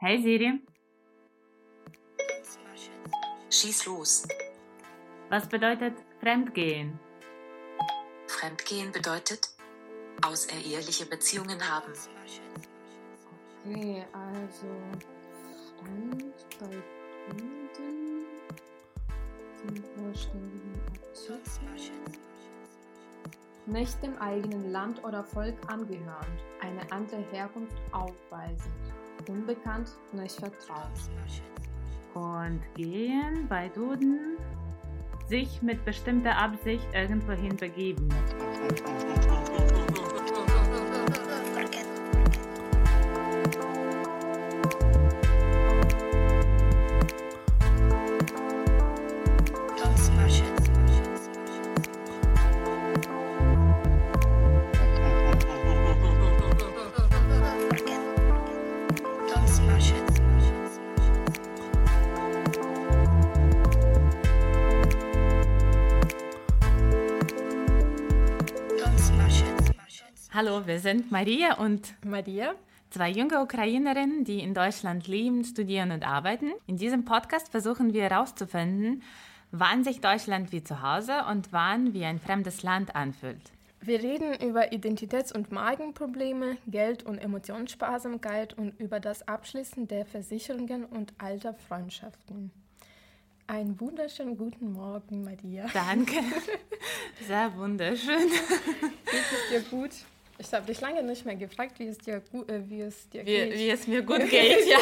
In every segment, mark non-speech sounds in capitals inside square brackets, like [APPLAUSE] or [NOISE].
Hey Siri, Schieß los. was bedeutet Fremdgehen? Fremdgehen bedeutet außereheliche Beziehungen haben. Okay, also Fremd bei Fremden zum vollständigen Artikel. Nicht dem eigenen Land oder Volk angehörend, eine andere Herkunft aufweisend, unbekannt, nicht vertraut. Und gehen bei Duden sich mit bestimmter Absicht irgendwohin begeben. Hallo, wir sind Maria und Maria? zwei junge Ukrainerinnen, die in Deutschland leben, studieren und arbeiten. In diesem Podcast versuchen wir herauszufinden, wann sich Deutschland wie zu Hause und wann wie ein fremdes Land anfühlt. Wir reden über Identitäts- und Magenprobleme, Geld- und Emotionssparsamkeit und über das Abschließen der Versicherungen und alter Freundschaften. Einen wunderschönen guten Morgen, Maria. Danke. [LAUGHS] Sehr wunderschön. Geht es dir gut? Ich habe dich lange nicht mehr gefragt, wie es dir, gu äh, wie es dir Wie, geht. wie es mir gut [LAUGHS] geht, ja.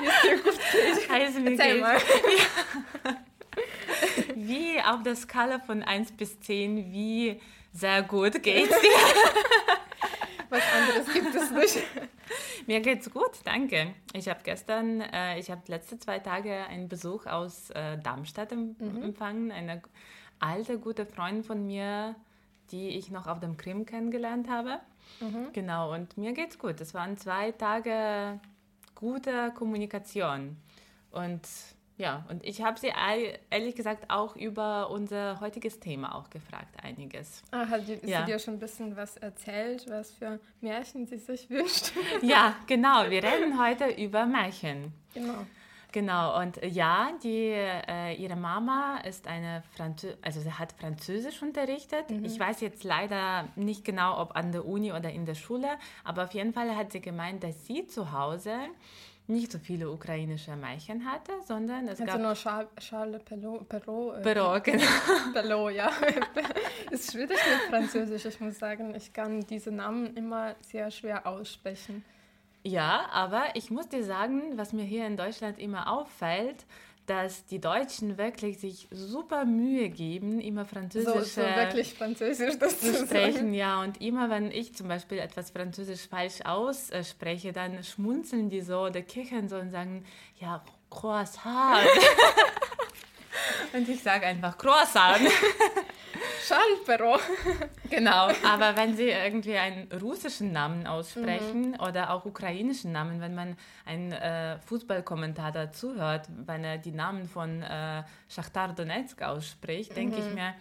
wie es dir gut geht. Also mir Erzähl geht mal. [LAUGHS] [LAUGHS] Wie auf der Skala von 1 bis 10, wie sehr gut geht's dir? Was anderes gibt es nicht. Mir geht's gut, danke. Ich habe gestern, äh, ich habe letzte zwei Tage einen Besuch aus äh, Darmstadt em empfangen. Eine alte, gute Freundin von mir, die ich noch auf dem Krim kennengelernt habe. Genau, und mir geht's gut. Es waren zwei Tage gute Kommunikation. Und ja, und ich habe sie ehrlich gesagt auch über unser heutiges Thema auch gefragt, einiges. Ah, hat sie Ja. dir schon ein bisschen was erzählt, was für Märchen sie sich wünscht? Ja, [LAUGHS] genau, wir reden heute über Märchen. genau. Genau, und äh, ja, die, äh, ihre Mama ist eine Franzö also sie hat Französisch unterrichtet. Ich weiß jetzt leider nicht genau, ob an der Uni oder in der Schule, aber auf jeden Fall hat sie gemeint, dass sie zu Hause nicht so viele ukrainische Märchen hatte, sondern es Also gab nur Charles, Charles Perrault. Perrault, äh, Perrault, genau. [LAUGHS] Perrault, ja. [LAUGHS] ist schwierig mit Französisch, ich muss sagen. Ich kann diese Namen immer sehr schwer aussprechen. Ja, aber ich muss dir sagen, was mir hier in Deutschland immer auffällt, dass die Deutschen wirklich sich super Mühe geben, immer So, französische so wirklich Französisch das zu zu sprechen, sagen. ja. Und immer wenn ich zum Beispiel etwas Französisch falsch ausspreche, dann schmunzeln die so oder kichern so und sagen, ja, Croissant. [LAUGHS] [LAUGHS] und ich sage einfach Croissant. [LAUGHS] Charles Perrault. Genau, aber wenn Sie irgendwie einen russischen Namen aussprechen Mhm. oder auch ukrainischen Namen, wenn man einen äh, Fußballkommentator zuhört, wenn er die Namen von äh, Schachtar Donetsk ausspricht, denke Mhm. ich mir,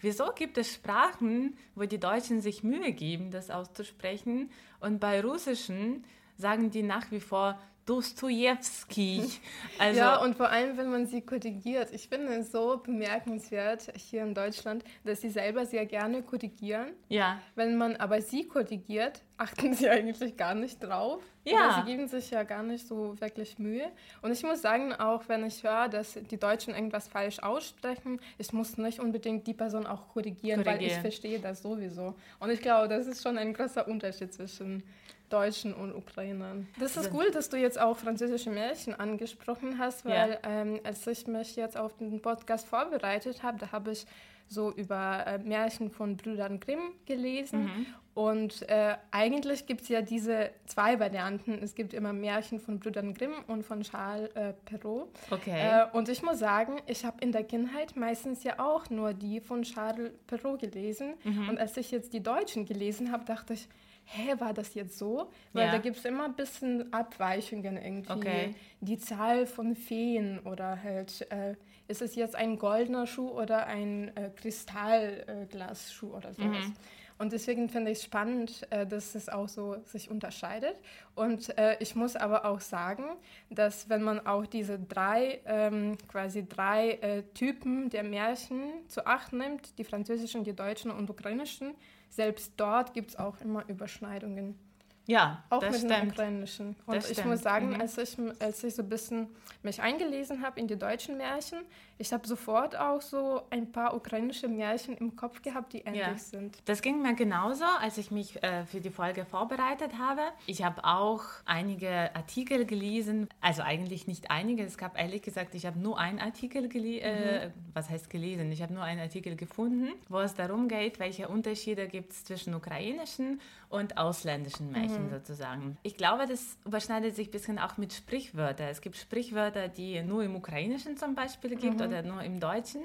wieso gibt es Sprachen, wo die Deutschen sich Mühe geben, das auszusprechen und bei russischen sagen die nach wie vor Dostojewski. [LAUGHS] Also, ja, und vor allem, wenn man sie korrigiert. Ich finde es so bemerkenswert hier in Deutschland, dass sie selber sehr gerne korrigieren. ja, Wenn man aber sie korrigiert, achten sie eigentlich gar nicht drauf. Ja. Oder sie geben sich ja gar nicht so wirklich Mühe. Und ich muss sagen, auch wenn ich höre, dass die Deutschen irgendwas falsch aussprechen, ich muss nicht unbedingt die Person auch korrigieren, weil ich Korrigieren. verstehe das sowieso. Und ich glaube, das ist schon ein großer Unterschied zwischen Deutschen und Ukrainern. Das ist gut, dass du jetzt auch französische Märchen angesprochen hast, weil Ja. ähm, als ich mich jetzt auf den Podcast vorbereitet habe, da habe ich so über äh, Märchen von Brüdern Grimm gelesen. Mhm. Und äh, eigentlich gibt es ja diese zwei Varianten. Es gibt immer Märchen von Brüdern Grimm und von Charles äh, Perrault. okay. Äh, und ich muss sagen, ich habe in der Kindheit meistens ja auch nur die von Charles Perrault gelesen. Mhm. Und als ich jetzt die Deutschen gelesen habe, dachte ich, hä, war das jetzt so? Weil Ja. da gibt es immer ein bisschen Abweichungen irgendwie. Okay. Die Zahl von Feen oder halt, äh, ist es jetzt ein goldener Schuh oder ein äh, Kristallglasschuh oder sowas. Mhm. Und deswegen finde ich es spannend, äh, dass es auch so sich unterscheidet. Und äh, ich muss aber auch sagen, dass wenn man auch diese drei, ähm, quasi drei äh, Typen der Märchen zu acht nimmt, die französischen, die deutschen und ukrainischen, selbst dort gibt es auch immer Überschneidungen. Ja, auch mit stimmt. dem ukrainischen. Und Das ich stimmt. muss sagen, Mhm. als, ich, als ich so ein bisschen mich eingelesen habe in die deutschen Märchen, ich habe sofort auch so ein paar ukrainische Märchen im Kopf gehabt, die ähnlich Ja. sind. Das ging mir genauso, als ich mich äh, für die Folge vorbereitet habe. Ich habe auch einige Artikel gelesen, also eigentlich nicht einige. Es gab ehrlich gesagt, ich habe nur einen Artikel gelesen, äh, was heißt gelesen? Ich habe nur einen Artikel gefunden, wo es darum geht, welche Unterschiede gibt es zwischen ukrainischen und ausländischen Märchen sozusagen. Ich glaube, das überschneidet sich ein bisschen auch mit Sprichwörtern. Es gibt Sprichwörter, die nur im Ukrainischen zum Beispiel gibt oder nur im Deutschen.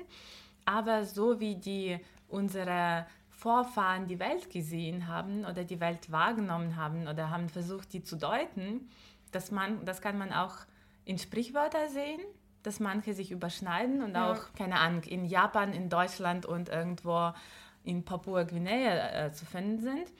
Aber so wie die unsere Vorfahren die Welt gesehen haben oder die Welt wahrgenommen haben oder haben versucht, die zu deuten, dass man, das kann man auch in Sprichwörter sehen, dass manche sich überschneiden und Ja. auch, keine Ahnung, in Japan, in Deutschland und irgendwo in Papua-Guinea äh, zu finden sind.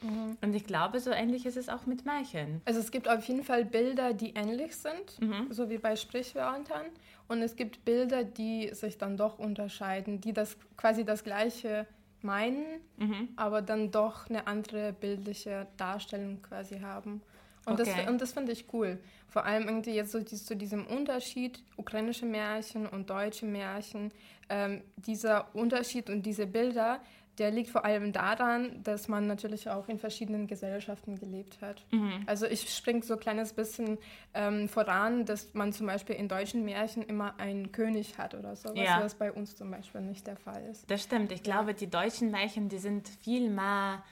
Und ich glaube, so ähnlich ist es auch mit Märchen. Also es gibt auf jeden Fall Bilder, die ähnlich sind, Mhm. so wie bei Sprichwörtern. Und es gibt Bilder, die sich dann doch unterscheiden, die das quasi das Gleiche meinen, Mhm. aber dann doch eine andere bildliche Darstellung quasi haben. Und Okay. das, und das finde ich cool. Vor allem irgendwie jetzt so dies- zu diesem Unterschied, ukrainische Märchen und deutsche Märchen. Ähm, dieser Unterschied und diese Bilder, der liegt vor allem daran, dass man natürlich auch in verschiedenen Gesellschaften gelebt hat. Mhm. Also ich springe so ein kleines bisschen ähm, voran, dass man zum Beispiel in deutschen Märchen immer einen König hat oder so, was Ja. was bei uns zum Beispiel nicht der Fall ist. Das stimmt. Ich glaube, die deutschen Märchen, die sind viel mehr,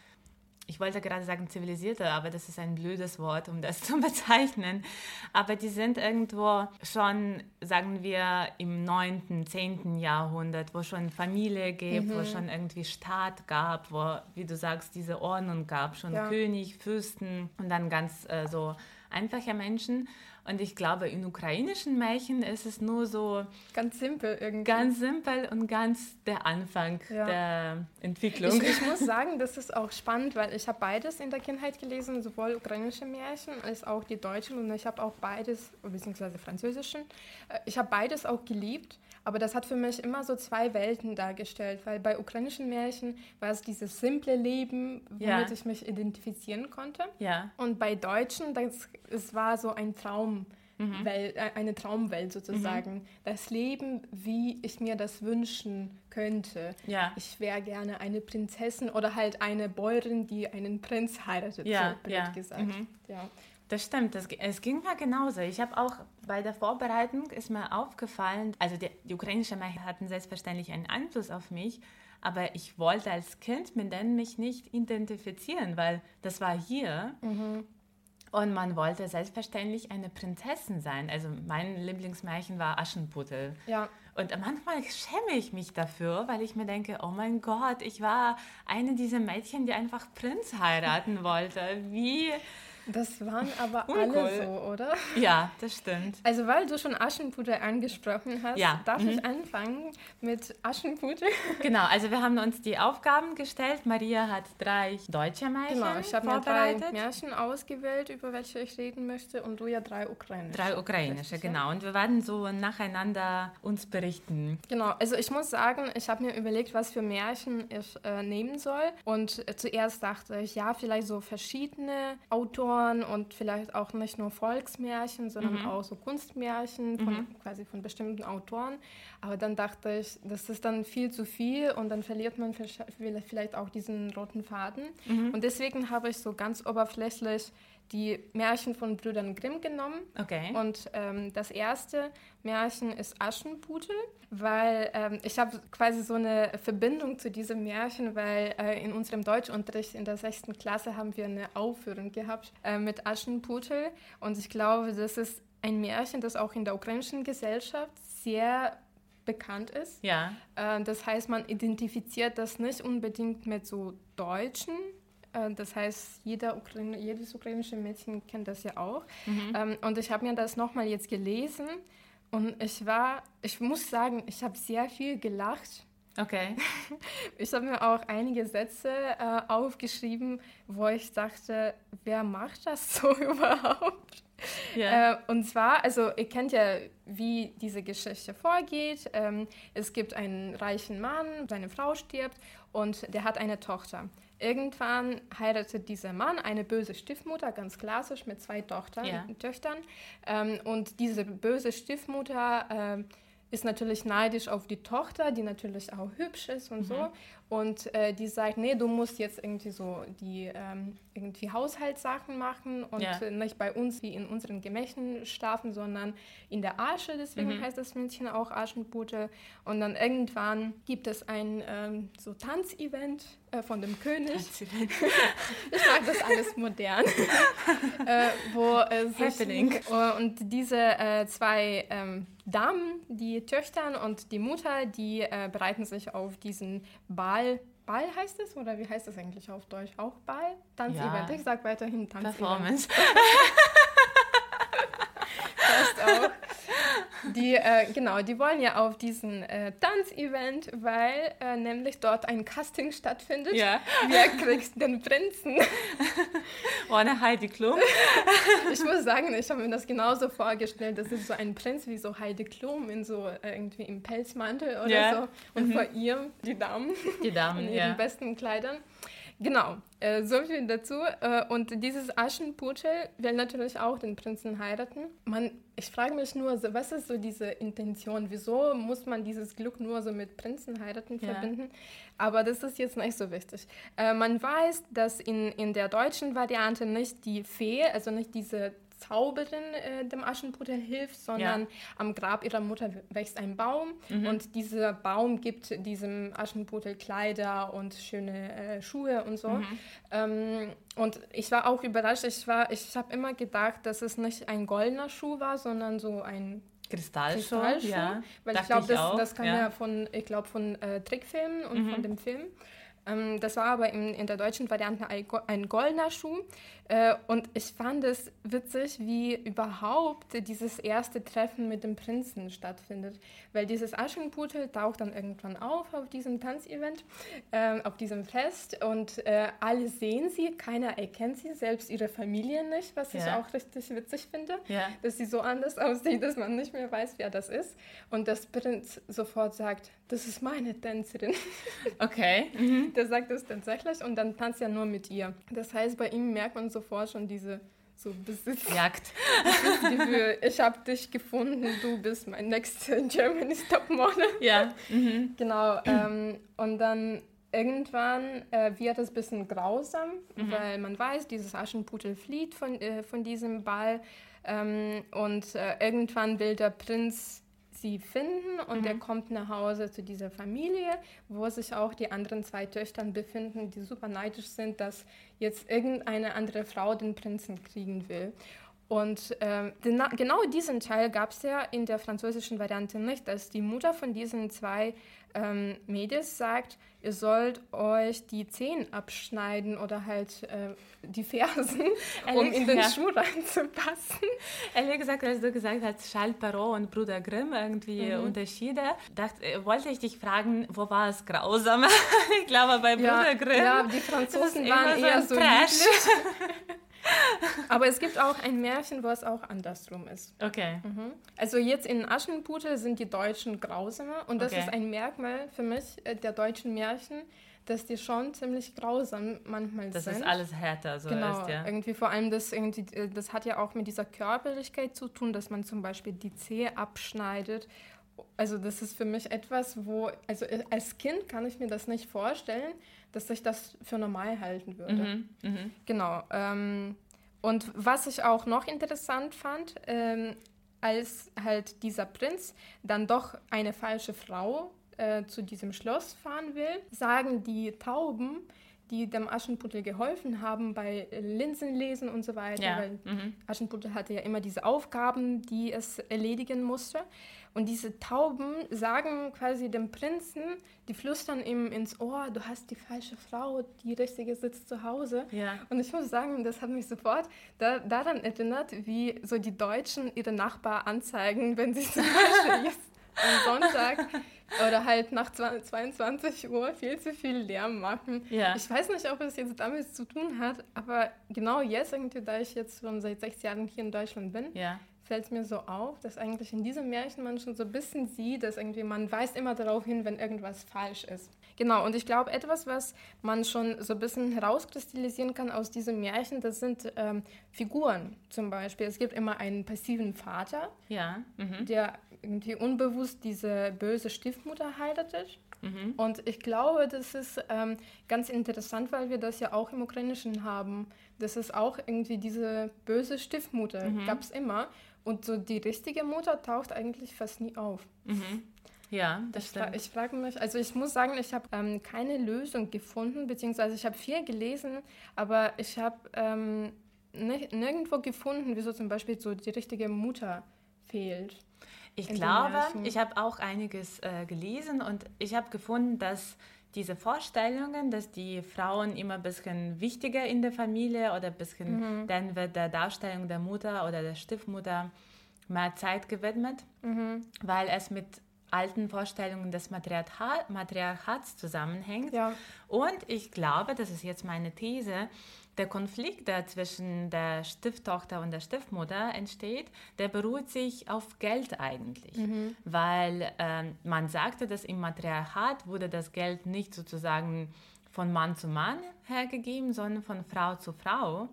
ich wollte gerade sagen zivilisierter, aber das ist ein blödes Wort, um das [LAUGHS] zu bezeichnen. Aber die sind irgendwo schon, sagen wir, im 9., 10. Jahrhundert, wo schon Familie gibt, wo schon irgendwie Staat gab, wo, wie du sagst, diese Ordnung gab, schon Ja. König, Fürsten und dann ganz äh, so einfache Menschen. Und ich glaube, in ukrainischen Märchen ist es nur so Ganz simpel irgendwie. Ganz simpel und ganz der Anfang Ja. der Entwicklung. Ich, ich [LAUGHS] muss sagen, das ist auch spannend, weil ich habe beides in der Kindheit gelesen, sowohl ukrainische Märchen als auch die deutschen und ich habe auch beides, beziehungsweise französischen, äh, ich habe beides auch geliebt, aber das hat für mich immer so zwei Welten dargestellt, weil bei ukrainischen Märchen war es dieses simple Leben, womit Ja. ich mich identifizieren konnte ja, und bei Deutschen, das, es war so ein Traum. Welt, äh, eine Traumwelt sozusagen. Das Leben, wie ich mir das wünschen könnte. ja, Ich wäre gerne eine Prinzessin oder halt eine Bäuerin, die einen Prinz heiratet, Ja, so blöd ja, gesagt. mhm. Ja. Das stimmt. Das, es ging mir genauso. Ich habe auch bei der Vorbereitung ist mir aufgefallen, also die, die ukrainischen Märchen hatten selbstverständlich einen Einfluss auf mich, aber ich wollte als Kind mit denen mich nicht identifizieren, weil das war hier. Und man wollte selbstverständlich eine Prinzessin sein. Also mein Lieblingsmärchen war Aschenputtel. ja, Und manchmal schäme ich mich dafür, weil ich mir denke, oh mein Gott, ich war eine dieser Mädchen, die einfach Prinz heiraten wollte. Wie? Das waren aber Uncool. alle so, oder? Ja, das stimmt. Also weil du schon Aschenputtel angesprochen hast, Ja, darf mhm. ich anfangen mit Aschenputtel? Genau, also wir haben uns die Aufgaben gestellt. Maria hat drei deutsche Märchen Genau, ich habe mir drei. Märchen ausgewählt, über welche ich reden möchte und du ja drei ukrainische. Drei ukrainische, Richtig, genau. Und wir werden so nacheinander uns berichten. Genau, also ich muss sagen, ich habe mir überlegt, was für Märchen ich äh, nehmen soll. Und äh, zuerst dachte ich, ja, vielleicht so verschiedene Autoren und vielleicht auch nicht nur Volksmärchen, sondern auch so Kunstmärchen von quasi von bestimmten Autoren. Aber dann dachte ich, das ist dann viel zu viel und dann verliert man vielleicht auch diesen roten Faden. Und deswegen habe ich so ganz oberflächlich die Märchen von Brüdern Grimm genommen. Okay. Und ähm, das erste Märchen ist Aschenputtel, weil ähm, ich habe quasi so eine Verbindung zu diesem Märchen, weil äh, in unserem Deutschunterricht in der sechsten Klasse haben wir eine Aufführung gehabt äh, mit Aschenputtel. Und ich glaube, das ist ein Märchen, das auch in der ukrainischen Gesellschaft sehr bekannt ist. ja, Äh, Das heißt, man identifiziert das nicht unbedingt mit so Deutschen. Äh, Das heißt, jeder Ukraine, jedes ukrainische Mädchen kennt das ja auch. Ähm, Und ich habe mir das nochmal jetzt gelesen und ich war, ich muss sagen, ich habe sehr viel gelacht. Okay. [LAUGHS] Ich habe mir auch einige Sätze äh, aufgeschrieben, wo ich dachte, wer macht das [LAUGHS] so überhaupt? Ja. Äh, und zwar, also ihr kennt ja, wie diese Geschichte vorgeht. Ähm, es gibt einen reichen Mann, seine Frau stirbt und der hat eine Tochter. Irgendwann heiratet dieser Mann eine böse Stiefmutter, ganz klassisch, mit zwei Tochtern, Ja. Töchtern. Ähm, und diese böse Stiefmutter ähm, ist natürlich neidisch auf die Tochter, die natürlich auch hübsch ist und so. Und äh, die sagt, nee, du musst jetzt irgendwie so die ähm, irgendwie Haushaltssachen machen und Ja. äh, nicht bei uns wie in unseren Gemächen schlafen, sondern in der Asche. Deswegen heißt das Mädchen auch Aschenputtel. Und dann irgendwann gibt es ein ähm, so Tanzevent äh, von dem König. [LAUGHS] Ich mag das alles modern. [LAUGHS] äh, wo äh, sich, Happening. Äh, und diese äh, zwei ähm, Damen, die Töchter und die Mutter, die äh, bereiten sich auf diesen Ball. Ball heißt es oder wie heißt es eigentlich auf Deutsch? Auch Ball? Tanzevent. Ja. Ich sag weiterhin Tanzevent. Performance. [LAUGHS] passt auch. Die, äh, genau, die wollen ja auf diesen äh, Tanzevent, weil äh, nämlich dort ein Casting stattfindet. Ja. Wer kriegt den Prinzen? [LAUGHS] Ohne Heidi Klum. Ich muss sagen, ich habe mir das genauso vorgestellt. Das ist so ein Prinz wie so Heidi Klum in so äh, irgendwie im Pelzmantel oder Ja. so. Und vor ihr die Damen Die in Damen, ihren ja. besten Kleidern. Genau, äh, so viel dazu. Äh, und dieses Aschenputtel will natürlich auch den Prinzen heiraten. Man, ich frage mich nur, so, was ist so diese Intention? Wieso muss man dieses Glück nur so mit Prinzen heiraten Ja. verbinden? Aber das ist jetzt nicht so wichtig. Äh, man weiß, dass in, in der deutschen Variante nicht die Fee, also nicht diese Zauberin äh, dem Aschenputtel hilft, sondern am Grab ihrer Mutter wächst ein Baum und dieser Baum gibt diesem Aschenputtel Kleider und schöne äh, Schuhe und so. Ähm, und ich war auch überrascht. Ich war, ich habe immer gedacht, dass es nicht ein goldener Schuh war, sondern so ein Kristallschuh, Kristallschuh, ja. weil ich glaube, das, das kam ja. Mhm. ja, von, ich glaube, von äh, Trickfilmen und von dem Film. Ähm, das war aber in, in der deutschen Variante ein goldener Schuh. Äh, und ich fand es witzig, wie überhaupt dieses erste Treffen mit dem Prinzen stattfindet. Weil dieses Aschenputtel taucht dann irgendwann auf auf diesem Tanzevent, ähm, auf diesem Fest. Und äh, alle sehen sie, keiner erkennt sie, selbst ihre Familie nicht, was ich Ja. auch richtig witzig finde Ja. dass sie so anders [LAUGHS] aussieht, dass man nicht mehr weiß, wer das ist. Und das Prinz sofort sagt, das ist meine Tänzerin. Okay. [LAUGHS] Der sagt das tatsächlich und dann tanzt er nur mit ihr. Das heißt, bei ihm merkt man sofort schon diese so Besitzgefühl. [LAUGHS] Jagd. Ich habe dich gefunden, du bist mein next [LAUGHS] Germany's Topmodel. Ja. Genau. Ähm, und dann irgendwann äh, wird es ein bisschen grausam, Mhm. weil man weiß, dieses Aschenputtel flieht von, äh, von diesem Ball. Ähm, und äh, irgendwann will der Prinz sie finden und Mhm. er kommt nach Hause zu dieser Familie, wo sich auch die anderen zwei Töchter befinden, die super neidisch sind, dass jetzt irgendeine andere Frau den Prinzen kriegen will. Und ähm, gena genau diesen Teil gab es ja in der französischen Variante nicht, dass die Mutter von diesen zwei ähm, Mädels sagt, ihr sollt euch die Zehen abschneiden oder halt äh, die Fersen, [LAUGHS] um in den Ja. Schuh reinzupassen. Ehrlich gesagt, als du gesagt hast, Charles Perrault und Bruder Grimm, irgendwie Mhm. Unterschiede, dachte, äh, wollte ich dich fragen, wo war es grausamer? [LAUGHS] ich glaube, bei Bruder Grimm. ja, die Franzosen waren eher so Trash. [LAUGHS] Aber es gibt auch ein Märchen, wo es auch andersrum ist. Okay. Also jetzt in Aschenputtel sind die Deutschen grausamer und das Okay. ist ein Merkmal für mich äh, der deutschen Märchen, dass die schon ziemlich grausam manchmal Das sind. ist alles härter, so Genau, ist, ja. irgendwie vor allem das, irgendwie, äh, das hat ja auch mit dieser Körperlichkeit zu tun, dass man zum Beispiel die Zehe abschneidet. Also das ist für mich etwas, wo, also äh, als Kind kann ich mir das nicht vorstellen, dass ich das für normal halten würde. Mhm, mhm. Genau. Ähm, und was ich auch noch interessant fand, ähm, als halt dieser Prinz dann doch eine falsche Frau äh, zu diesem Schloss fahren will, sagen die Tauben, die dem Aschenputtel geholfen haben bei Linsenlesen und so weiter, Ja. weil Mhm. Aschenputtel hatte ja immer diese Aufgaben, die es erledigen musste. Und diese Tauben sagen quasi dem Prinzen, die flüstern ihm ins Ohr, du hast die falsche Frau, die richtige sitzt zu Hause. Ja. Und ich muss sagen, das hat mich sofort da, daran erinnert, wie so die Deutschen ihre Nachbar anzeigen, wenn sie zum Beispiel [LAUGHS] jetzt am Sonntag oder halt nach 22 Uhr viel zu viel Lärm machen. Ja. Ich weiß nicht, ob es jetzt damit zu tun hat, aber genau jetzt, irgendwie, da ich jetzt schon seit sechs Jahren hier in Deutschland bin, Ja. fällt es mir so auf, dass eigentlich in diesem Märchen man schon so ein bisschen sieht, dass irgendwie man weist immer darauf hin, wenn irgendwas falsch ist. Genau, und ich glaube, etwas, was man schon so ein bisschen herauskristallisieren kann aus diesem Märchen, das sind ähm, Figuren zum Beispiel. Es gibt immer einen passiven Vater, Ja. Mhm. der irgendwie unbewusst diese böse Stiefmutter heiratet. Mhm. Und ich glaube, das ist ähm, ganz interessant, weil wir das ja auch im Ukrainischen haben. Das ist auch irgendwie diese böse Stiefmutter, Mhm. gab es immer. Und so die richtige Mutter taucht eigentlich fast nie auf. Ja, das Ich, stimmt. ich frage mich, also ich muss sagen, ich habe ähm, keine Lösung gefunden, beziehungsweise ich habe viel gelesen, aber ich habe ähm, ni- nirgendwo gefunden, wieso zum Beispiel so die richtige Mutter fehlt. Ich glaube, ich habe auch einiges äh, gelesen und ich habe gefunden, dass diese Vorstellungen, dass die Frauen immer ein bisschen wichtiger in der Familie oder ein bisschen, Mhm. dann wird der Darstellung der Mutter oder der Stiefmutter mehr Zeit gewidmet, Mhm. weil es mit alten Vorstellungen des Matriarcha Matriarchats zusammenhängt. Ja. Und ich glaube, das ist jetzt meine These, der Konflikt, der zwischen der Stieftochter und der Stiefmutter entsteht, der beruht sich auf Geld eigentlich. Weil ähm, man sagte, dass im Matriarchat wurde das Geld nicht sozusagen von Mann zu Mann hergegeben, sondern von Frau zu Frau.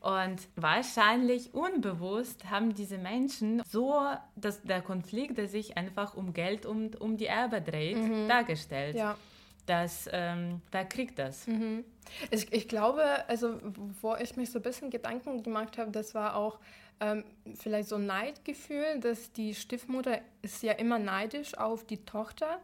Und wahrscheinlich unbewusst haben diese Menschen so dass der Konflikt, der sich einfach um Geld und um die Erbe dreht, dargestellt. Ja. Dass, ähm, wer kriegt das? Ich, ich glaube, also wo ich mich so ein bisschen Gedanken gemacht habe, das war auch ähm, vielleicht so ein Neidgefühl, dass die Stiefmutter ist ja immer neidisch auf die Tochter,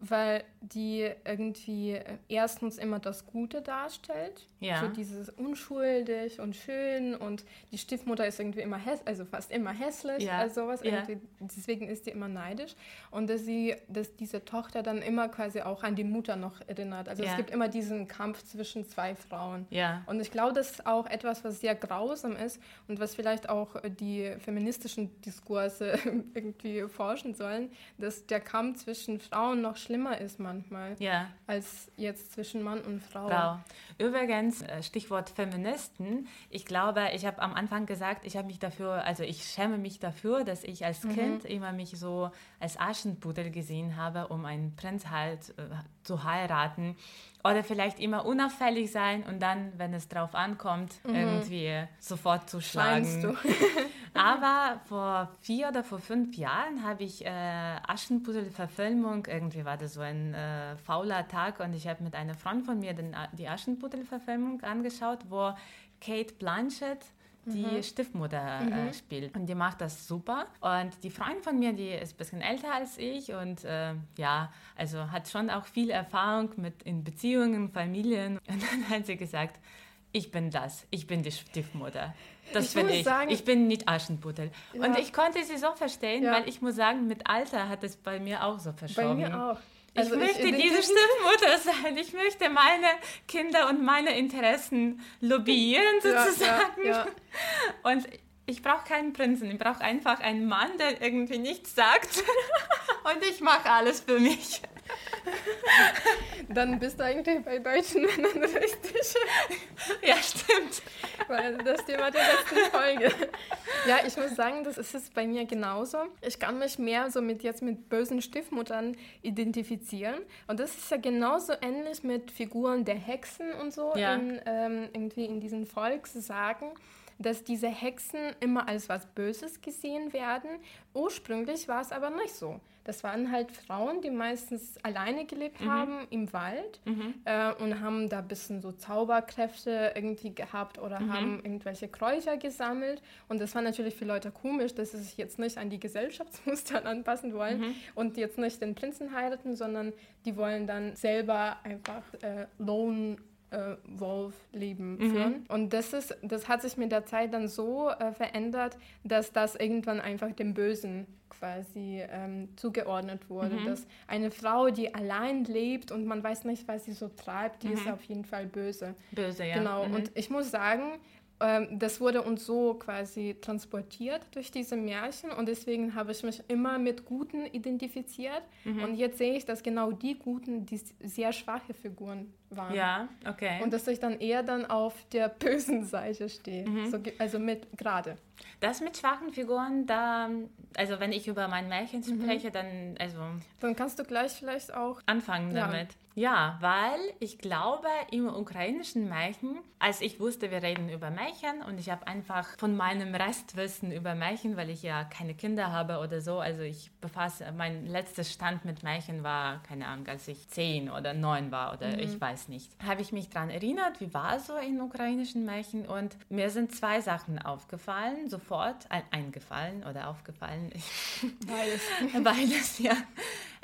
weil die irgendwie äh, erstens immer das Gute darstellt, Ja. so dieses unschuldig und schön und die Stiefmutter ist irgendwie immer häss also fast immer hässlich, Ja. also sowas Ja. deswegen ist sie immer neidisch und dass sie, dass diese Tochter dann immer quasi auch an die Mutter noch erinnert. Also Ja. es gibt immer diesen Kampf zwischen zwei Frauen. Ja. Und ich glaube, das ist auch etwas, was sehr grausam ist und was vielleicht auch die feministischen Diskurse [LAUGHS] irgendwie forschen sollen, dass der Kampf zwischen Frauen noch schlimmer ist manchmal Ja, als jetzt zwischen Mann und Frau. Frau. Übrigens, äh, Stichwort Feministen. Ich glaube, ich habe am Anfang gesagt, ich habe mich dafür, also ich schäme mich dafür, dass ich als Kind immer mich so als Aschenputtel gesehen habe, um einen Prinz halt äh, zu heiraten. Oder vielleicht immer unauffällig sein und dann, wenn es drauf ankommt, irgendwie sofort zu schlagen. [LAUGHS] Aber vor vier oder vor fünf Jahren habe ich äh, Aschenputtel-Verfilmung, irgendwie war das so ein äh, fauler Tag und ich habe mit einer Freundin von mir den, die Aschenputtel-Verfilmung angeschaut, wo Kate Blanchett die Stiefmutter äh, spielt. Und die macht das super. Und die Freundin von mir, die ist ein bisschen älter als ich und äh, ja, also hat schon auch viel Erfahrung mit in Beziehungen, Familien. [LAUGHS] Und dann hat sie gesagt, ich bin das, ich bin die Stiefmutter. Das Ich bin muss ich. sagen- ich bin nicht Aschenputtel. Ja. Und ich konnte sie so verstehen, Ja. weil ich muss sagen, mit Alter hat es bei mir auch so Bei verschoben. mir auch. Ich Also möchte identifiziere- diese Stiefmutter sein. Ich möchte meine Kinder und meine Interessen lobbyieren sozusagen. Ja. Und ich brauche keinen Prinzen. Ich brauche einfach einen Mann, der irgendwie nichts sagt. [LAUGHS] und ich mache alles für mich. [LAUGHS] Dann bist du eigentlich bei deutschen Männern richtig. [LAUGHS] Ja, stimmt. [LAUGHS] Weil das Thema der letzten Folge. Ja, ich muss sagen, das ist es bei mir genauso. Ich kann mich mehr so mit jetzt mit bösen Stiefmuttern identifizieren. Und das ist ja genauso ähnlich mit Figuren der Hexen und so Ja. in, ähm, irgendwie in diesen Volkssagen dass diese Hexen immer als was Böses gesehen werden. Ursprünglich war es aber nicht so. Das waren halt Frauen, die meistens alleine gelebt haben im Wald äh, und haben da ein bisschen so Zauberkräfte irgendwie gehabt oder haben irgendwelche Kräuter gesammelt. Und das war natürlich für Leute komisch, dass sie sich jetzt nicht an die Gesellschaftsmuster [LAUGHS] anpassen wollen und jetzt nicht den Prinzen heiraten, sondern die wollen dann selber einfach äh, Lone äh, Wolf-Leben führen. Und das, ist, das hat sich mit der Zeit dann so äh, verändert, dass das irgendwann einfach dem Bösen quasi ähm, zugeordnet wurde. Dass eine Frau, die allein lebt und man weiß nicht, was sie so treibt, die ist auf jeden Fall böse. Böse, ja. Genau, Mhm. und ich muss sagen, ähm, das wurde uns so quasi transportiert durch diese Märchen und deswegen habe ich mich immer mit Guten identifiziert. Mhm. Und jetzt sehe ich, dass genau die Guten, die sehr schwache Figuren waren. Ja, okay. Und dass ich dann eher dann auf der bösen Seite stehe. Mhm. So, also mit gerade. das mit schwachen Figuren, da, also wenn ich über mein Märchen Mhm. spreche, dann, also Dann kannst du gleich vielleicht auch. anfangen Ja. damit. Ja, weil ich glaube, im ukrainischen Märchen, als ich wusste, wir reden über Märchen und ich habe einfach von meinem Restwissen über Märchen, weil ich ja keine Kinder habe oder so, also ich befasse, mein letzter Stand mit Märchen war, keine Ahnung, als ich zehn oder neun war oder ich weiß nicht, habe ich mich daran erinnert, wie war es so in ukrainischen Märchen und mir sind zwei Sachen aufgefallen, sofort ein, eingefallen oder aufgefallen. Beides. [LAUGHS] Beides, ja.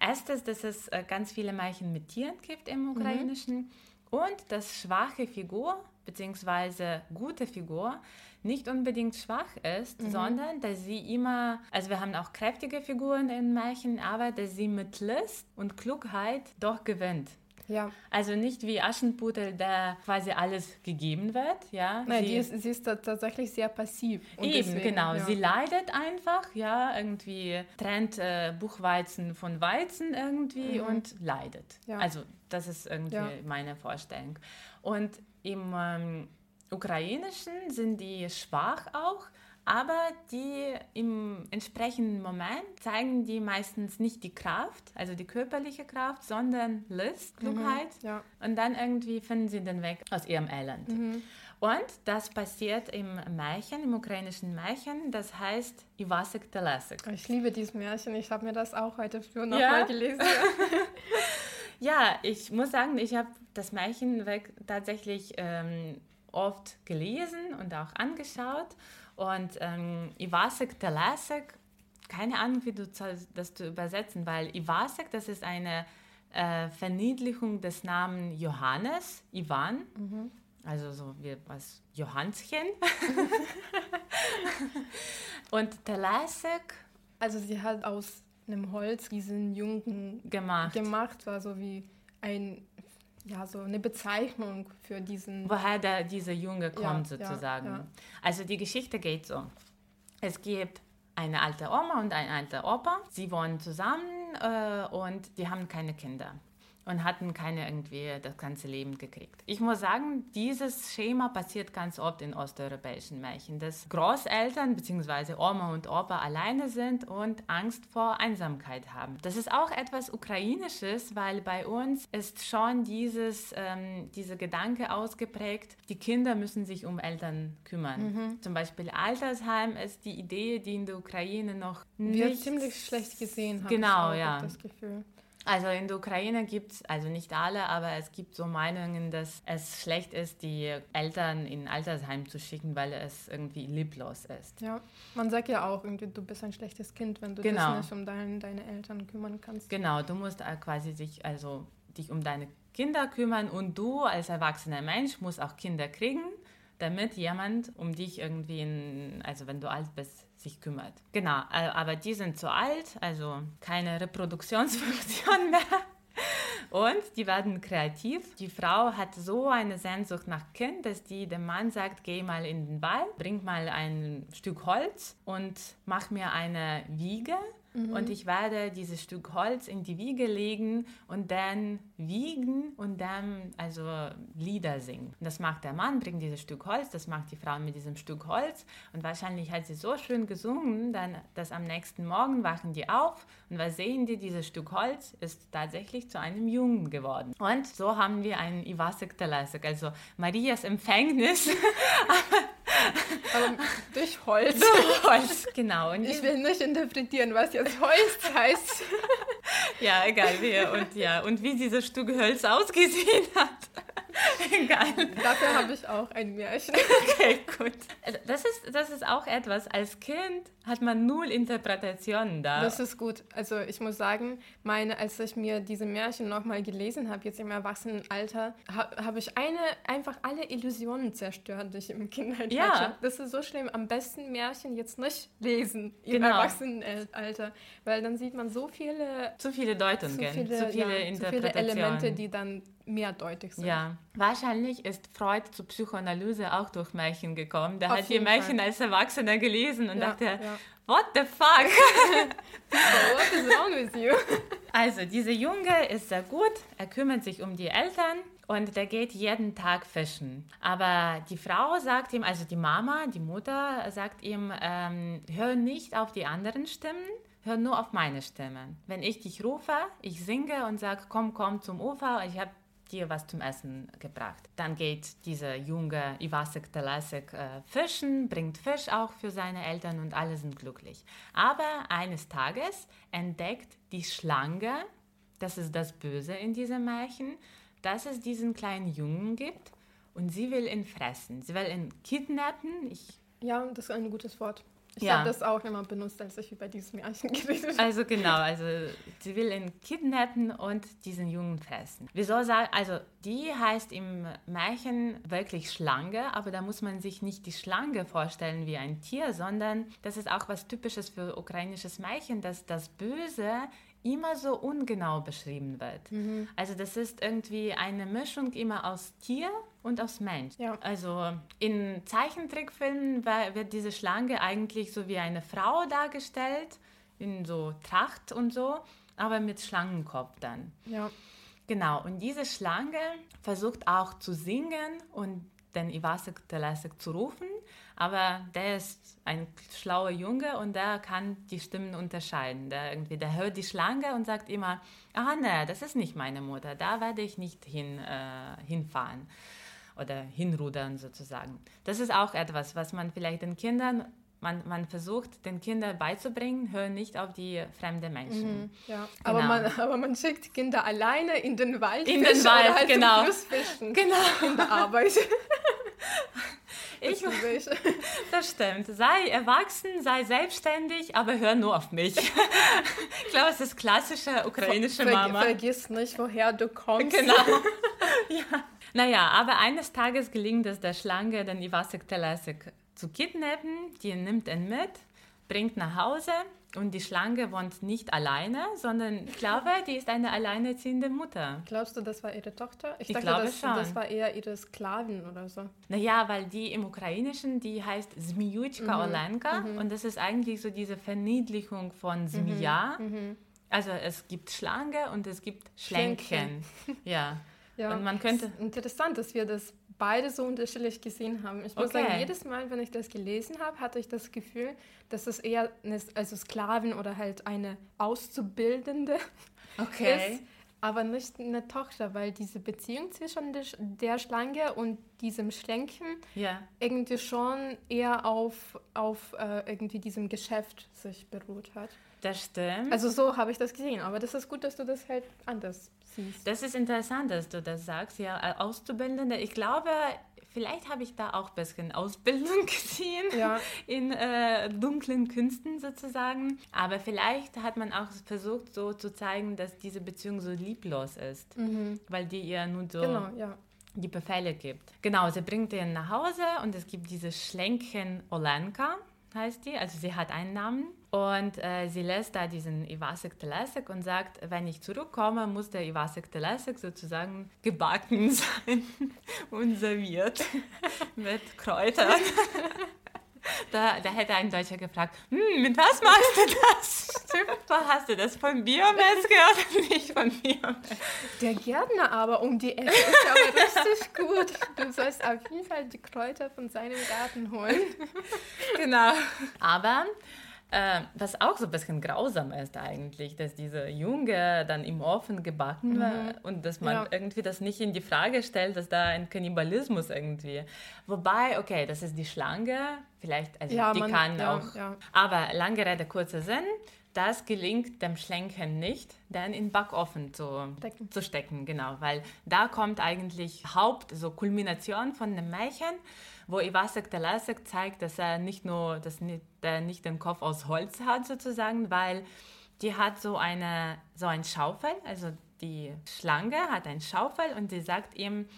Erstes, dass es äh, ganz viele Märchen mit Tieren gibt im Ukrainischen und dass schwache Figur beziehungsweise gute Figur nicht unbedingt schwach ist, sondern dass sie immer, also wir haben auch kräftige Figuren in Märchen, aber dass sie mit List und Klugheit doch gewinnt. Ja. Also nicht wie Aschenputtel, der quasi alles gegeben wird, ja. Nein, Sie- ist, sie ist tatsächlich sehr passiv. Eben, deswegen, genau. Ja. Sie leidet einfach, ja, irgendwie trennt äh, Buchweizen von Weizen irgendwie und leidet. Mhm. Ja. Also das ist irgendwie Ja. meine Vorstellung. Und im ähm, Ukrainischen sind die schwach auch, aber die im entsprechenden Moment zeigen die meistens nicht die Kraft, also die körperliche Kraft, sondern List, Klugheit. Mhm. Ja. Und dann irgendwie finden sie den Weg aus ihrem Elend. Mhm. Und das passiert im Märchen, im ukrainischen Märchen, das heißt Ivasek Telasek. Ich liebe dieses Märchen. Ich habe mir das auch heute früh Ja? nochmal gelesen. [LAUGHS] Ja, ich muss sagen, ich habe das Märchen tatsächlich ähm, oft gelesen und auch angeschaut. Und ähm, Ivasek Telasek, keine Ahnung, wie du das- zu übersetzen, weil Ivasek, das ist eine äh, Verniedlichung des Namens Johannes, Ivan. Also so wie was Johannschen. [LAUGHS] und Telasek Also sie hat aus einem Holz diesen Jungen gemacht. gemacht, war so wie ein, ja, so eine Bezeichnung für diesen. woher der, dieser Junge kommt Ja, ja, sozusagen. ja. Also die Geschichte geht so. Es gibt eine alte Oma und ein alter Opa. Sie wohnen zusammen äh, und die haben keine Kinder und hatten keine irgendwie das ganze Leben gekriegt. Ich muss sagen, dieses Schema passiert ganz oft in osteuropäischen Märchen, dass Großeltern bzw. Oma und Opa alleine sind und Angst vor Einsamkeit haben. Das ist auch etwas Ukrainisches, weil bei uns ist schon dieses, ähm, dieser Gedanke ausgeprägt, die Kinder müssen sich um Eltern kümmern. Zum Beispiel Altersheim ist die Idee, die in der Ukraine noch nicht ziemlich schlecht gesehen, habe Genau, ja. das Gefühl. Also in der Ukraine gibt es, also nicht alle, aber es gibt so Meinungen, dass es schlecht ist, die Eltern in ein Altersheim zu schicken, weil es irgendwie lieblos ist. Ja, man sagt ja auch irgendwie, du bist ein schlechtes Kind, wenn du Genau. dich nicht um dein, deine Eltern kümmern kannst. Genau, du musst äh, quasi sich, also dich um deine Kinder kümmern und du als erwachsener Mensch musst auch Kinder kriegen, damit jemand um dich irgendwie, in, also wenn du alt bist, sich kümmert. Genau, äh, aber die sind zu alt, also keine Reproduktionsfunktion [LAUGHS] mehr. Und die werden kreativ. Die Frau hat so eine Sehnsucht nach Kind, dass die dem Mann sagt, geh mal in den Wald, bring mal ein Stück Holz und mach mir eine Wiege. Und ich werde dieses Stück Holz in die Wiege legen und dann wiegen und dann also Lieder singen. Und das macht der Mann, bringt dieses Stück Holz, das macht die Frau mit diesem Stück Holz. Und wahrscheinlich hat sie so schön gesungen, dann, dass am nächsten Morgen wachen die auf und was sehen die? Dieses Stück Holz ist tatsächlich zu einem Jungen geworden. Und so haben wir einen Ivasek Telasek, also Marias Empfängnis [LAUGHS] Aber durch Holz. [LAUGHS] Holz. Genau. Und Ich will nicht interpretieren, was jetzt Holz heißt. [LAUGHS] Ja, egal wie. Und, ja, und wie dieses Stück Holz ausgesehen hat. [LAUGHS] egal. Dafür habe ich auch ein Märchen. [LAUGHS] Okay, gut. Also Das ist, das ist auch etwas, als Kind hat man null Interpretationen da. Das ist gut. Also ich muss sagen, meine, als ich mir diese Märchen nochmal gelesen habe, jetzt im Erwachsenenalter, ha, habe ich eine, einfach alle Illusionen zerstört, die ich im Kindheit Ja. hatte. Das ist so schlimm. Am besten Märchen jetzt nicht lesen im Genau. Erwachsenenalter, weil dann sieht man so viele, zu viele Deutungen, zu viele, zu viele ja, zu viele Interpretationen. Elemente, die dann mehrdeutig sind. Ja, wahrscheinlich ist Freud zur Psychoanalyse auch durch Märchen gekommen. Der Auf hat die Märchen Fall. als Erwachsener gelesen und Ja, dachte, ja. what the fuck? [LAUGHS] What is wrong with you? Also, dieser Junge ist sehr gut, er kümmert sich um die Eltern und der geht jeden Tag fischen. Aber die Frau sagt ihm, also die Mama, die Mutter sagt ihm, ähm, hör nicht auf die anderen Stimmen, hör nur auf meine Stimme. Wenn ich dich rufe, ich singe und sage, komm, komm zum Ufer, ich habe dir was zum Essen gebracht. Dann geht dieser junge Ivasek Telasek äh, fischen, bringt Fisch auch für seine Eltern und alle sind glücklich. Aber eines Tages entdeckt die Schlange, das ist das Böse in diesem Märchen, dass es diesen kleinen Jungen gibt und sie will ihn fressen. Sie will ihn kidnappen. Ich Ja, das ist ein gutes Wort. Ich Ja. habe das auch immer benutzt, als ich über dieses Märchen [LAUGHS] geredet habe. Also genau, also sie will ihn kidnappen und diesen Jungen fressen. Wieso sagen, also die heißt im Märchen wirklich Schlange, aber da muss man sich nicht die Schlange vorstellen wie ein Tier, sondern das ist auch was Typisches für ukrainisches Märchen, dass das Böse immer so ungenau beschrieben wird. Also das ist irgendwie eine Mischung immer aus Tier und aus Mensch. Ja. Also in Zeichentrickfilmen wird diese Schlange eigentlich so wie eine Frau dargestellt, in so Tracht und so, aber mit Schlangenkopf dann. Ja. Genau, und diese Schlange versucht auch zu singen und den Ivasek Telasek zu rufen, aber der ist ein schlauer Junge und der kann die Stimmen unterscheiden. Der, irgendwie, der hört die Schlange und sagt immer, ah ne, das ist nicht meine Mutter, da werde ich nicht hin, äh, hinfahren oder hinrudern sozusagen. Das ist auch etwas, was man vielleicht den Kindern, man, man versucht den Kindern beizubringen, hör nicht auf die fremden Menschen. Ja, aber, Genau. man, aber man schickt Kinder alleine in den Wald In den Wald, halt genau. Flussfischen Genau. in der Arbeit. [LAUGHS] [LAUGHS] Ich, Das stimmt. Sei erwachsen, sei selbstständig, aber hör nur auf mich. ich glaube, es ist klassische ukrainische Ver- Mama. Vergiss nicht, woher du kommst. Genau. [LAUGHS] ja. Naja, aber eines Tages gelingt es der Schlange, den Ivasek Telasek zu kidnappen. Die nimmt ihn mit, bringt nach Hause und die Schlange wohnt nicht alleine, sondern ich glaube, die ist eine alleinerziehende Mutter. Glaubst du, das war ihre Tochter? Ich dachte, glaube das, schon. das war eher ihre Sklavin oder so. Naja, weil die im Ukrainischen, die heißt Zmijutschka Olenka und das ist eigentlich so diese Verniedlichung von Zmija. Also es gibt Schlange und es gibt Schlänkchen. Ja. [LAUGHS] Ja, Und man könnte- es ist interessant, dass wir das beide so unterschiedlich gesehen haben. Ich muss Okay. sagen, jedes Mal, wenn ich das gelesen habe, hatte ich das Gefühl, dass es eher eine, also Sklavin oder halt eine Auszubildende [LAUGHS] ist, aber nicht eine Tochter, weil diese Beziehung zwischen der, Sch- der Schlange und diesem Schlänkchen Ja. irgendwie schon eher auf, auf äh, irgendwie diesem Geschäft sich beruht hat. Das stimmt. Also so habe ich das gesehen, aber das ist gut, dass du das halt anders siehst. das ist interessant, dass du das sagst. Ja, äh, Auszubildende. Ich glaube, vielleicht habe ich da auch ein bisschen Ausbildung [LAUGHS] gesehen Ja. in äh, dunklen Künsten sozusagen. Aber vielleicht hat man auch versucht, so zu zeigen, dass diese Beziehung so lieblos ist, weil die ihr nur so Genau, ja. die Befehle gibt. Genau, sie bringt ihn nach Hause und es gibt diese Schlänkchen Olenka, heißt die, also sie hat einen Namen. Und äh, sie lässt da diesen Ivasek Telasek und sagt, wenn ich zurückkomme, muss der Ivasek Telasek sozusagen gebacken [LAUGHS] sein und serviert [LAUGHS] mit Kräutern. [LAUGHS] Da, da hätte ein Deutscher gefragt, hm, mit was machst du das? Super, hast du das von Biomeske oder nicht von Biomeske? Der Gärtner aber um die Ecke ist aber richtig gut. Du sollst auf jeden Fall die Kräuter von seinem Garten holen. Genau. Aber äh, was auch so ein bisschen grausam ist eigentlich, dass dieser Junge dann im Ofen gebacken war und dass man Ja. irgendwie das nicht in die Frage stellt, dass da ein Kannibalismus irgendwie. Wobei, okay, das ist die Schlange, vielleicht, also Ja, die man- kann ja, auch. ja. Aber lange Rede, kurzer Sinn. Das gelingt dem Schlenken nicht, den in Backofen zu Stecken. zu stecken, genau, weil da kommt eigentlich Haupt, so Kulmination von einem Märchen, wo Ivasek Telasek zeigt, dass er nicht nur, dass der nicht den Kopf aus Holz hat sozusagen, weil die hat so eine, so ein Schaufel, also die Schlange hat ein Schaufel und die sagt ihm,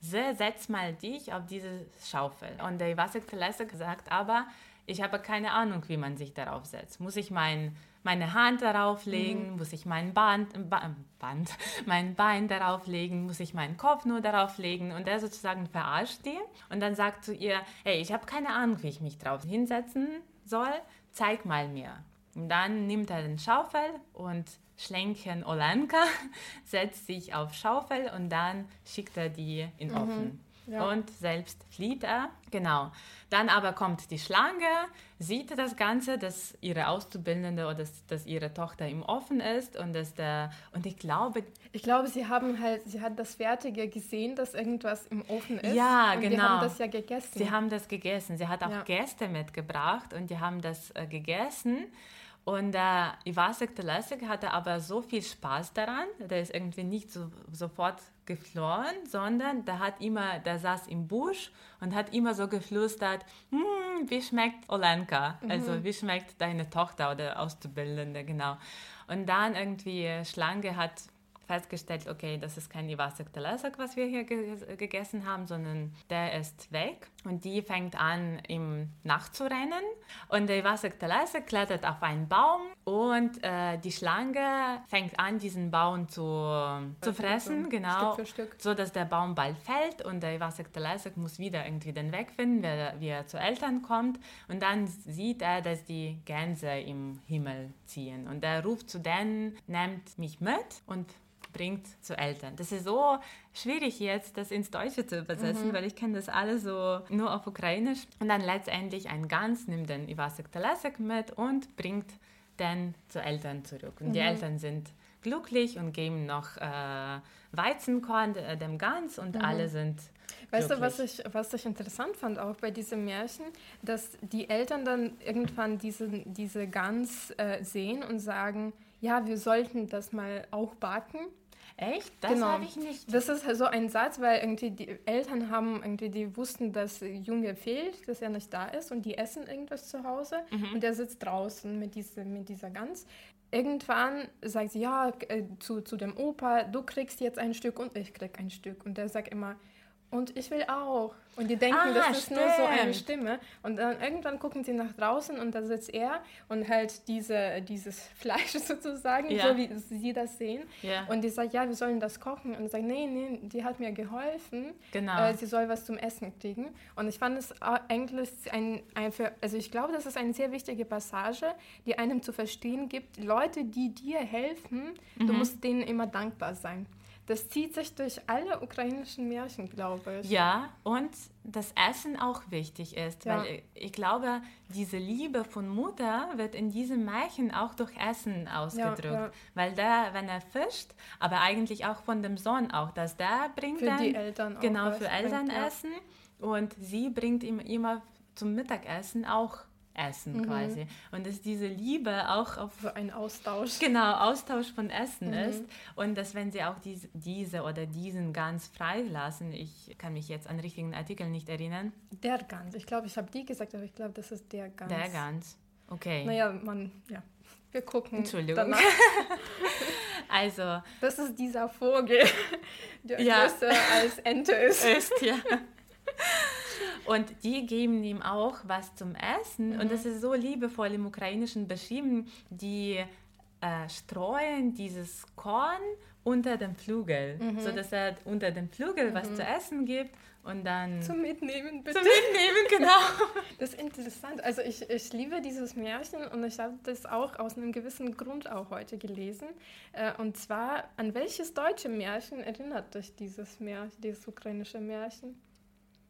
"Se, setz mal dich auf diese Schaufel. Und der Ivasek Telasek sagt aber, ich habe keine Ahnung, wie man sich darauf setzt. Muss ich mein, meine Hand darauf legen? Mhm. Muss ich mein Band, ba Band, [LAUGHS] mein Bein darauf legen? Muss ich meinen Kopf nur darauf legen? Und er sozusagen verarscht die und dann sagt zu ihr, hey, ich habe keine Ahnung, wie ich mich drauf hinsetzen soll. Zeig mal mir. Und dann nimmt er den Schaufel und Schlenken Olenka [LAUGHS] setzt sich auf Schaufel und dann schickt er die in mhm. Ofen. Ja. Und selbst flieht er. Genau. Dann aber kommt die Schlange, sieht das Ganze, dass ihre Auszubildende oder dass, dass ihre Tochter im Ofen ist und dass der und ich glaube, ich glaube, sie haben halt, sie hat das Fertige gesehen, dass irgendwas im Ofen ist. Ja, und genau. Sie haben das ja gegessen. Sie haben das gegessen. Sie hat auch ja. Gäste mitgebracht und die haben das äh, gegessen. Und äh, Ivasek Telesek hatte aber so viel Spaß daran, der ist irgendwie nicht so, sofort geflohen, sondern der hat immer, der saß im Busch und hat immer so geflüstert, hm, wie schmeckt Olenka? Mhm. Also wie schmeckt deine Tochter oder Auszubildende, genau. Und dann irgendwie Schlange hat festgestellt, okay, das ist kein Ivasek Telesak, was wir hier ge gegessen haben, sondern der ist weg. Und die fängt an, ihm nachzurennen. Und der Telesak klettert auf einen Baum und äh, die Schlange fängt an, diesen Baum zu, zu fressen, so, genau, Stück für Stück. so dass der Baum bald fällt und der Telesak muss wieder irgendwie den Weg finden, wie er, wie er zu Eltern kommt. Und dann sieht er, dass die Gänse im Himmel ziehen. Und er ruft zu denen, nehmt mich mit und bringt zu Eltern. Das ist so schwierig jetzt, das ins Deutsche zu übersetzen, mhm. weil ich kenne das alles so nur auf Ukrainisch. Und dann letztendlich ein Gans nimmt den Ivasek Talasek mit und bringt den zu Eltern zurück. Und mhm. die Eltern sind glücklich und geben noch äh, Weizenkorn äh, dem Gans und mhm. alle sind Weißt du, was ich, was ich interessant fand auch bei diesem Märchen, dass die Eltern dann irgendwann diese, diese Gans äh, sehen und sagen, ja, wir sollten das mal auch backen. Echt? Das genau. habe ich nicht. Das ist so ein Satz, weil irgendwie die Eltern haben irgendwie, die wussten, dass Junge fehlt, dass er nicht da ist und die essen irgendwas zu Hause mhm. und er sitzt draußen mit, diese, mit dieser Gans. Irgendwann sagt sie, ja, äh, zu, zu dem Opa, du kriegst jetzt ein Stück und ich krieg ein Stück. Und der sagt immer, und ich will auch. Und die denken, ah, das ist stimmt. nur so eine Stimme. Und dann irgendwann gucken sie nach draußen und da sitzt er und hält diese, dieses [LAUGHS] Fleisch sozusagen, ja. so wie sie das sehen. Ja. Und die sagt, ja, wir sollen das kochen. Und ich sage, nee, nee, die hat mir geholfen. Genau. Äh, sie soll was zum Essen kriegen. Und ich fand es eigentlich ein, ein für, also ich glaube, das ist eine sehr wichtige Passage, die einem zu verstehen gibt. Leute, die dir helfen, mhm. du musst denen immer dankbar sein. Das zieht sich durch alle ukrainischen Märchen, glaube ich. Ja, und das Essen auch wichtig ist, ja. weil ich glaube, diese Liebe von Mutter wird in diesem Märchen auch durch Essen ausgedrückt, ja, ja. weil der, wenn er fischt, aber eigentlich auch von dem Sohn auch, dass der bringt für dann, die Eltern genau für Eltern essen und sie bringt ihm immer zum Mittagessen auch Essen mhm. quasi. Und dass diese Liebe auch auf so ein Austausch. Genau, Austausch von Essen mhm. ist. Und dass wenn sie auch dies, diese oder diesen ganz freilassen, ich kann mich jetzt an richtigen Artikel nicht erinnern. Der Gans, ich glaube, ich habe die gesagt, aber ich glaube, das ist der Gans. Der Gans, okay. Naja, man, ja. Wir gucken. Entschuldigung. [LAUGHS] also. Das ist dieser Vogel, [LAUGHS] der ja. größer als Ente ist. [LAUGHS] Ist, ja. Und die geben ihm auch was zum Essen. Mhm. Und das ist so liebevoll im Ukrainischen beschrieben. Die äh, streuen dieses Korn unter dem Flügel, mhm. sodass er unter dem Flügel mhm. was zu essen gibt und dann... Zum Mitnehmen, bitte. Zum Mitnehmen, genau. [LAUGHS] Das ist interessant. Also ich, ich liebe dieses Märchen und ich habe das auch aus einem gewissen Grund auch heute gelesen. Äh, und zwar, an welches deutsche Märchen erinnert dich dieses Märchen, dieses ukrainische Märchen?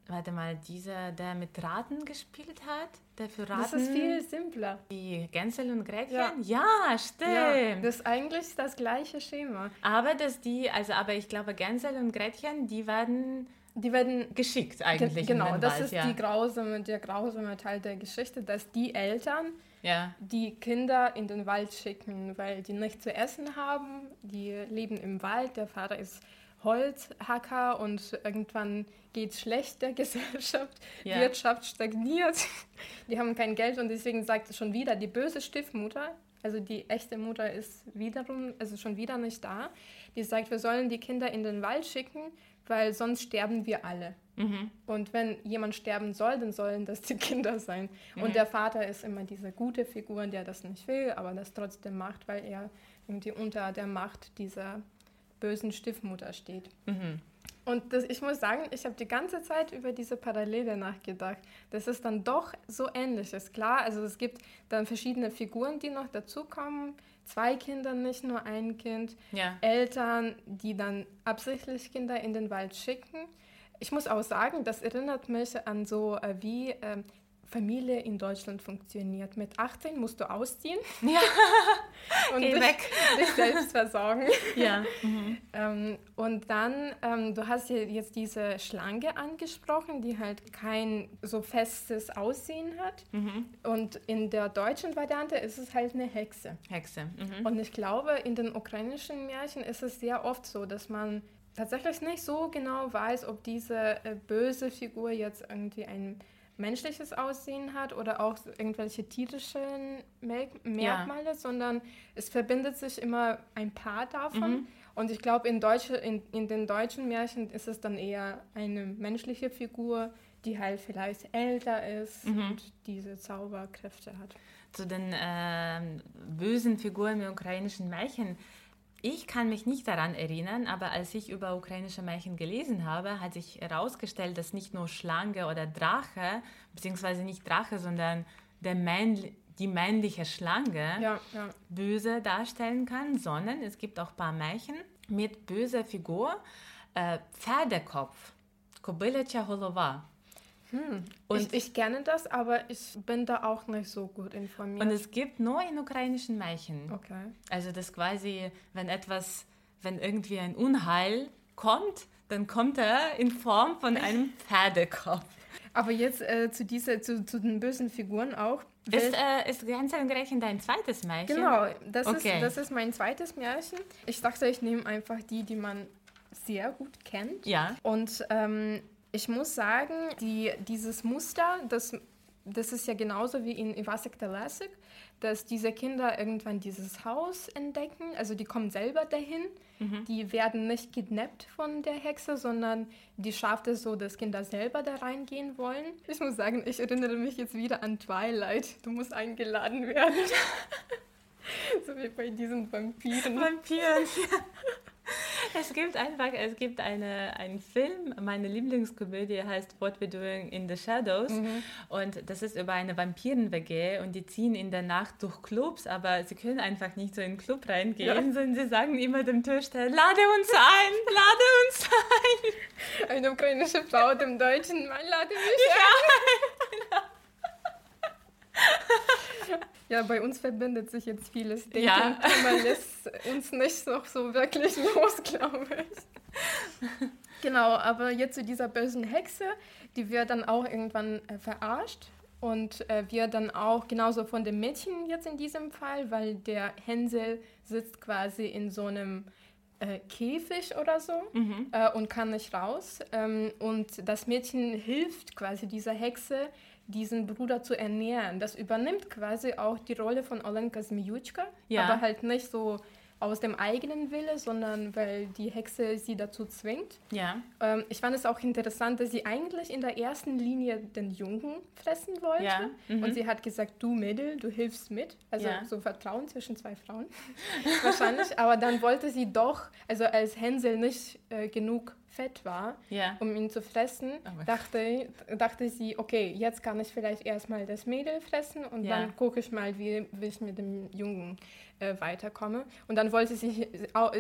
Warte mal, dieser, der mit Raten gespielt hat, der für Raten. Das ist viel simpler. Die Gänsel und Gretchen? Ja, ja stimmt. Ja, das ist eigentlich das gleiche Schema. Aber dass die, also aber ich glaube, Gänsel und Gretchen, die werden. Die werden geschickt eigentlich. Genau, das Wald, ist ja. die grausame, der grausame Teil der Geschichte, dass die Eltern ja. die Kinder in den Wald schicken, weil die nichts zu essen haben. Die leben im Wald, der Vater ist Holzhacker und irgendwann geht es schlecht der [LAUGHS] Gesellschaft, ja. Wirtschaft stagniert, [LAUGHS] die haben kein Geld und deswegen sagt schon wieder die böse Stiefmutter, Also die echte Mutter ist wiederum, also schon wieder nicht da. Die sagt, wir sollen die Kinder in den Wald schicken, weil sonst sterben wir alle. Mhm. Und wenn jemand sterben soll, dann sollen das die [LAUGHS] Kinder sein. Mhm. Und der Vater ist immer diese gute Figur, der das nicht will, aber das trotzdem macht, weil er irgendwie unter der Macht dieser bösen Stiefmutter steht. Mhm. Und das, ich muss sagen, ich habe die ganze Zeit über diese Parallele nachgedacht. Das ist dann doch so ähnlich ist. Klar, also es gibt dann verschiedene Figuren, die noch dazukommen. Zwei Kinder, nicht nur ein Kind. Ja. Eltern, die dann absichtlich Kinder in den Wald schicken. Ich muss auch sagen, das erinnert mich an so, äh, wie ähm, Familie in Deutschland funktioniert. Mit 18 musst du ausziehen Ja. [LAUGHS] und Geh dich, weg. [LAUGHS] dich selbst versorgen. Ja. [LAUGHS] Mhm. Ähm, und dann, ähm, du hast ja jetzt diese Schlange angesprochen, die halt kein so festes Aussehen hat. Mhm. Und in der deutschen Variante ist es halt eine Hexe. Hexe. Mhm. Und ich glaube, in den ukrainischen Märchen ist es sehr oft so, dass man tatsächlich nicht so genau weiß, ob diese äh, böse Figur jetzt irgendwie ein menschliches Aussehen hat oder auch irgendwelche tierischen Merk Merkmale, sondern es verbindet sich immer ein paar davon. Mhm. Und ich glaube, in, in, in den deutschen Märchen ist es dann eher eine menschliche Figur, die halt vielleicht älter ist Mhm. und diese Zauberkräfte hat. Zu den ähm, bösen Figuren im ukrainischen Märchen. Ich kann mich nicht daran erinnern, aber als ich über ukrainische Märchen gelesen habe, hat sich herausgestellt, dass nicht nur Schlange oder Drache, beziehungsweise nicht Drache, sondern der männliche die männliche Schlange ja, ja. böse darstellen kann, sondern es gibt auch ein paar Märchen mit böser Figur, äh, Pferdekopf, Kobylecha Holova. Hm. Und ich, ich, kenne das, aber ich bin da auch nicht so gut informiert. Und es gibt nur in ukrainischen Märchen. Okay. Also das quasi, wenn etwas, wenn irgendwie ein Unheil kommt, dann kommt er in Form von einem Pferdekopf. Aber jetzt äh, zu dieser, zu, zu den bösen Figuren auch. Ist, äh, ist ganz Gretchen dein zweites Märchen? Genau, das, okay. ist, das ist mein zweites Märchen. Ich dachte, ich nehme einfach die, die man sehr gut kennt. Ja. Und ähm, ich muss sagen, die, dieses Muster, das, das ist ja genauso wie in Ivasek Talasik, dass diese Kinder irgendwann dieses Haus entdecken. Also die kommen selber dahin. Die werden nicht kidnappt von der Hexe, sondern die schafft es so, dass Kinder selber da reingehen wollen. Ich muss sagen, ich erinnere mich jetzt wieder an Twilight. Du musst eingeladen werden. [LAUGHS] so wie bei diesen Vampiren. Vampiren. [LAUGHS] Es gibt einfach, es gibt eine, einen Film, meine Lieblingskomödie heißt What We're Doing in the Shadows und das ist über eine Vampiren-WG und die ziehen in der Nacht durch Clubs, aber sie können einfach nicht so in den Club reingehen, Ja. sondern sie sagen immer dem Türsteher, lade uns ein, lade uns ein. [LAUGHS] Eine ukrainische Frau dem deutschen Mann lade mich [LAUGHS] ein. Ja, bei uns verbindet sich jetzt vieles. Denken Ja. man lässt uns nicht noch so wirklich [LAUGHS] los, glaube ich. Genau, aber jetzt zu dieser bösen Hexe, die wird dann auch irgendwann äh, verarscht und äh, wird dann auch genauso von dem Mädchen jetzt in diesem Fall, weil der Hänsel sitzt quasi in so einem äh, Käfig oder so äh, und kann nicht raus. Ähm, und das Mädchen hilft quasi dieser Hexe, diesen Bruder zu ernähren. Das übernimmt quasi auch die Rolle von Olenka Zmijutschka, Ja. aber halt nicht so aus dem eigenen Wille, sondern weil die Hexe sie dazu zwingt. Ja, Ähm, ich fand es auch interessant, dass sie eigentlich in der ersten Linie den Jungen fressen wollte. Ja, mhm. Und sie hat gesagt, du Mädel, du hilfst mit. Also Ja. so Vertrauen zwischen zwei Frauen [LAUGHS] wahrscheinlich. Aber dann wollte sie doch, also als Hänsel nicht äh, genug fett war, ja. um ihn zu fressen, Aber- dachte, dachte sie, okay, jetzt kann ich vielleicht erstmal das Mädel fressen und Ja. dann gucke ich mal, wie, wie ich mit dem Jungen äh, weiterkomme. Und dann wollte sie,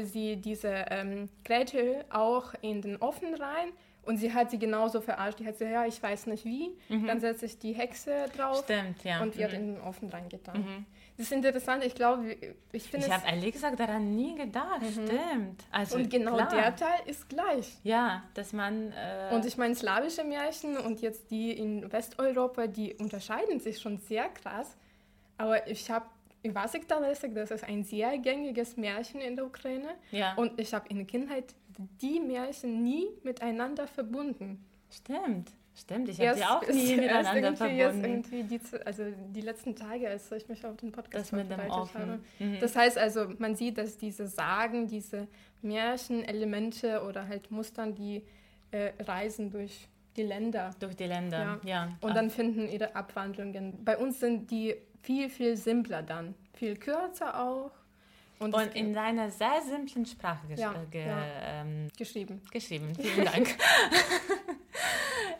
sie diese ähm, Gretel auch in den Ofen rein und sie hat sie genauso verarscht. Die hat gesagt, ja, ich weiß nicht wie, dann setze ich die Hexe drauf Stimmt, ja. und wird Mhm. in den Ofen reingetan. Das ist interessant, ich glaube, ich finde Ich habe ehrlich gesagt daran nie gedacht, stimmt. Also, Und genau klar. der Teil ist gleich. Ja, dass man... Äh, Und ich meine, slawische Märchen und jetzt die in Westeuropa, die unterscheiden sich schon sehr krass. Aber ich habe Ivasik Talesek, das ist ein sehr gängiges Märchen in der Ukraine. Ja. Und ich habe in der Kindheit die Märchen nie miteinander verbunden. Stimmt. Stimmt, ich habe die auch nie [LAUGHS] erst miteinander verbunden. Jetzt irgendwie die, also die letzten Tage, als ich mich auf den Podcast Das vorbereitet habe. Mhm. Das heißt also, man sieht, dass diese Sagen, diese Märchenelemente oder halt Mustern, die äh, reisen durch die Länder Durch die Länder, ja. und Ah, dann finden ihre Abwandlungen. Bei uns sind die viel, viel simpler dann. Viel kürzer auch. Und, und in seiner sehr simplen Sprache Ja, äh, ge ja. Ähm, geschrieben. geschrieben. Vielen Dank. [LAUGHS]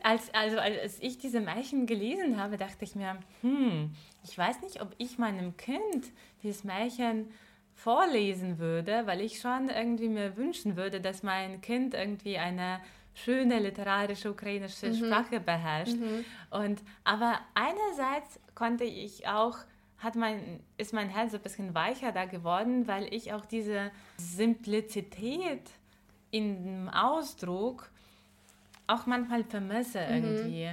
als, also als ich diese Märchen gelesen habe, dachte ich mir, hm, ich weiß nicht, ob ich meinem Kind dieses Märchen vorlesen würde, weil ich schon irgendwie mir wünschen würde, dass mein Kind irgendwie eine schöne literarische ukrainische Sprache beherrscht. Und aber einerseits konnte ich auch hat mein, ist mein Herz so ein bisschen weicher da geworden, weil ich auch diese Simplizität in dem Ausdruck auch manchmal vermisse irgendwie.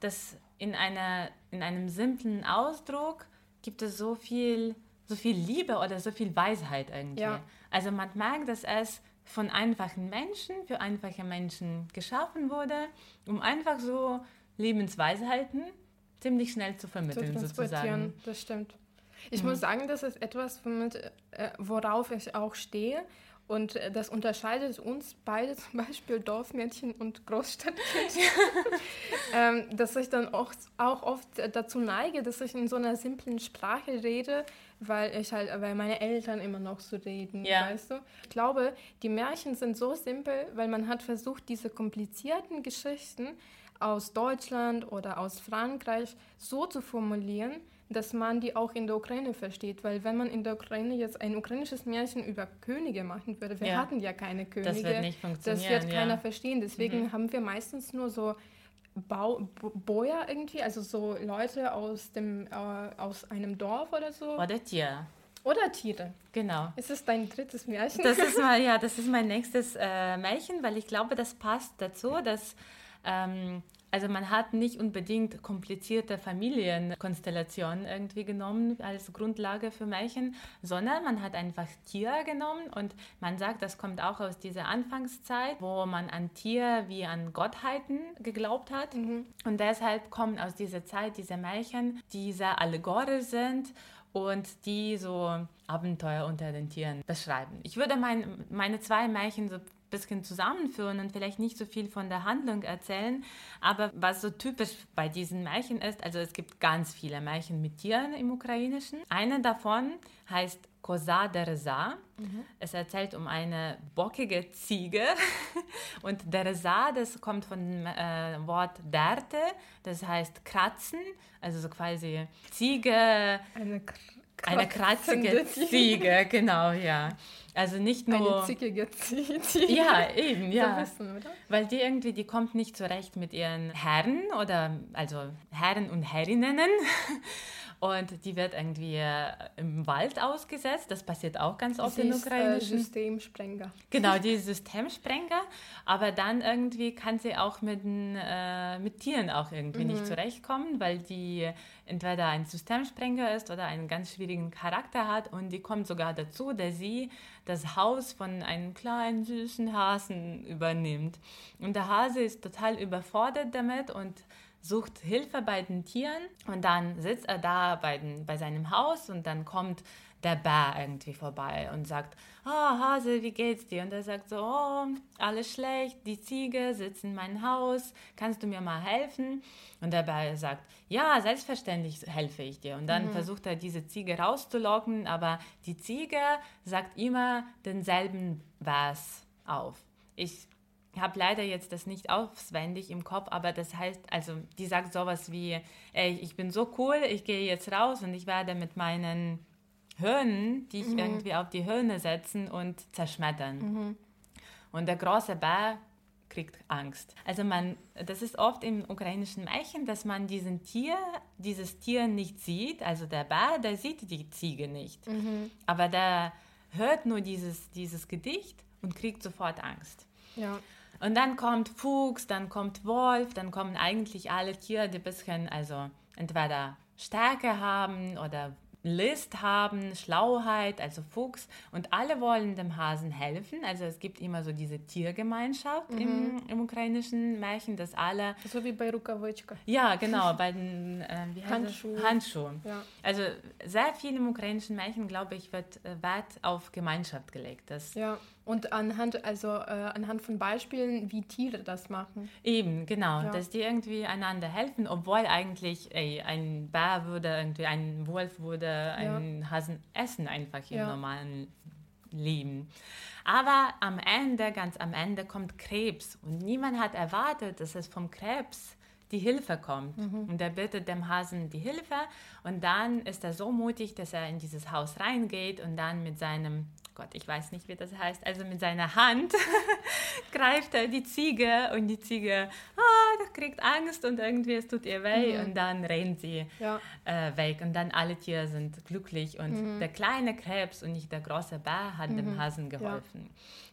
Dass in, einer, in einem simplen Ausdruck gibt es so viel, so viel Liebe oder so viel Weisheit irgendwie. Ja. Also man merkt, dass es von einfachen Menschen für einfache Menschen geschaffen wurde, um einfach so Lebensweisheiten ziemlich schnell zu zu vermitteln transportieren. sozusagen. Das stimmt. Ich Mhm. muss sagen, das ist etwas, womit, äh, worauf ich auch stehe. Und äh, das unterscheidet uns beide, [LAUGHS] zum Beispiel Dorfmädchen und Großstadtkind. [LAUGHS] ähm, dass ich dann auch, auch oft äh, dazu neige, dass ich in so einer simplen Sprache rede, weil ich halt, weil meine Eltern immer noch so reden, Ja. weißt du? Ich glaube, die Märchen sind so simpel, weil man hat versucht, diese komplizierten Geschichten aus Deutschland oder aus Frankreich so zu formulieren, dass man die auch in der Ukraine versteht. Weil wenn man in der Ukraine jetzt ein ukrainisches Märchen über Könige machen würde, wir Ja. hatten ja keine Könige. wird nicht Das funktionieren, wird ja. Mhm. keiner verstehen. Deswegen haben wir meistens nur so Bau, Boyer irgendwie, also so Leute aus, dem, äh, aus einem Dorf oder so. Oder Tier. Oder Tiere. Genau. Ist es dein drittes Märchen? Das ist mal, [LAUGHS] ja, das ist mein nächstes äh, Märchen, weil ich glaube, das passt dazu, dass ähm, also man hat nicht unbedingt komplizierte Familienkonstellationen irgendwie genommen als Grundlage für Märchen, sondern man hat einfach Tier genommen und man sagt, das kommt auch aus dieser Anfangszeit, wo man an Tier wie an Gottheiten geglaubt hat. Und deshalb kommen aus dieser Zeit diese Märchen, die sehr allegorisch sind und die so Abenteuer unter den Tieren beschreiben. Ich würde mein, meine zwei Märchen so bisschen zusammenführen und vielleicht nicht so viel von der Handlung erzählen, aber was so typisch bei diesen Märchen ist, also es gibt ganz viele Märchen mit Tieren im Ukrainischen. Eine davon heißt Kosa Dereza. Es erzählt um eine bockige Ziege [LAUGHS] und Dereza, das kommt von dem äh, Wort Derte, das heißt kratzen, also so quasi Ziege Eine, kr eine kratzige. Ziege, genau, ja. [LAUGHS] Also nicht nur. Eine zickige Ziege. ja, eben, ja. So wissen? Weil die irgendwie, die kommt nicht zurecht mit ihren Herren oder also Herren und Herrinnen. Und die wird irgendwie äh, im Wald ausgesetzt. Das passiert auch ganz oft Sie in ist, äh. Systemsprenger. Genau, [LAUGHS] die Systemsprenger, aber dann irgendwie kann sie auch mit, äh, mit Tieren auch irgendwie nicht zurechtkommen, weil die entweder ein Systemsprenger ist oder einen ganz schwierigen Charakter hat und die kommt sogar dazu, dass sie das Haus von einem kleinen süßen Hasen übernimmt. Und der Hase ist total überfordert damit und sucht Hilfe bei den Tieren und dann sitzt er da bei, den, bei seinem Haus und dann kommt der Bär irgendwie vorbei und sagt, oh Hase, wie geht's dir? Und er sagt so, oh, alles schlecht, die Ziege sitzt in meinem Haus, kannst du mir mal helfen? Und der Bär sagt, ja, selbstverständlich helfe ich dir. Und dann versucht er diese Ziege rauszulocken, aber die Ziege sagt immer denselben Vers auf. Ich habe leider jetzt das nicht auswendig im Kopf, aber das heißt, also die sagt sowas wie, ey, ich bin so cool, ich gehe jetzt raus und ich werde mit meinen Hirnen, die ich irgendwie auf die Hirne setzen und zerschmettern. Und der große Bär kriegt Angst. Also man, das ist oft im ukrainischen Märchen, dass man diesen Tier, dieses Tier nicht sieht. Also der Bär, der sieht die Ziege nicht. Aber der hört nur dieses, dieses Gedicht und kriegt sofort Angst. Ja. Und dann kommt Fuchs, dann kommt Wolf, dann kommen eigentlich alle Tiere, die ein bisschen, also entweder Stärke haben oder List haben, Schlauheit, also Fuchs. Und alle wollen dem Hasen helfen. Also es gibt immer so diese Tiergemeinschaft Mhm. im, im ukrainischen Märchen, dass alle... So wie bei Rukavitschka. Ja, genau, bei den äh, wie heißt Handschuh. Handschuhen. Ja. Also sehr viel im ukrainischen Märchen, glaube ich, wird äh, Wert auf Gemeinschaft gelegt. Das Ja, und anhand, also äh, anhand von Beispielen, wie Tiere das machen. Eben, genau, Ja. dass die irgendwie einander helfen, obwohl eigentlich ey, ein Bär würde irgendwie, ein Wolf würde einen Hasen essen, einfach im Ja. normalen Leben. Aber am Ende, ganz am Ende, kommt Krebs und niemand hat erwartet, dass es vom Krebs die Hilfe kommt. Und er bittet dem Hasen die Hilfe und dann ist er so mutig, dass er in dieses Haus reingeht und dann mit seinem, Gott, ich weiß nicht, wie das heißt, also mit seiner Hand [LAUGHS] greift er die Ziege und die Ziege ah, das kriegt Angst und irgendwie es tut ihr weh. Und dann rennt sie Ja. äh, weg. Und dann alle Tiere sind glücklich und der kleine Krebs und nicht der große Bär hat dem Hasen geholfen.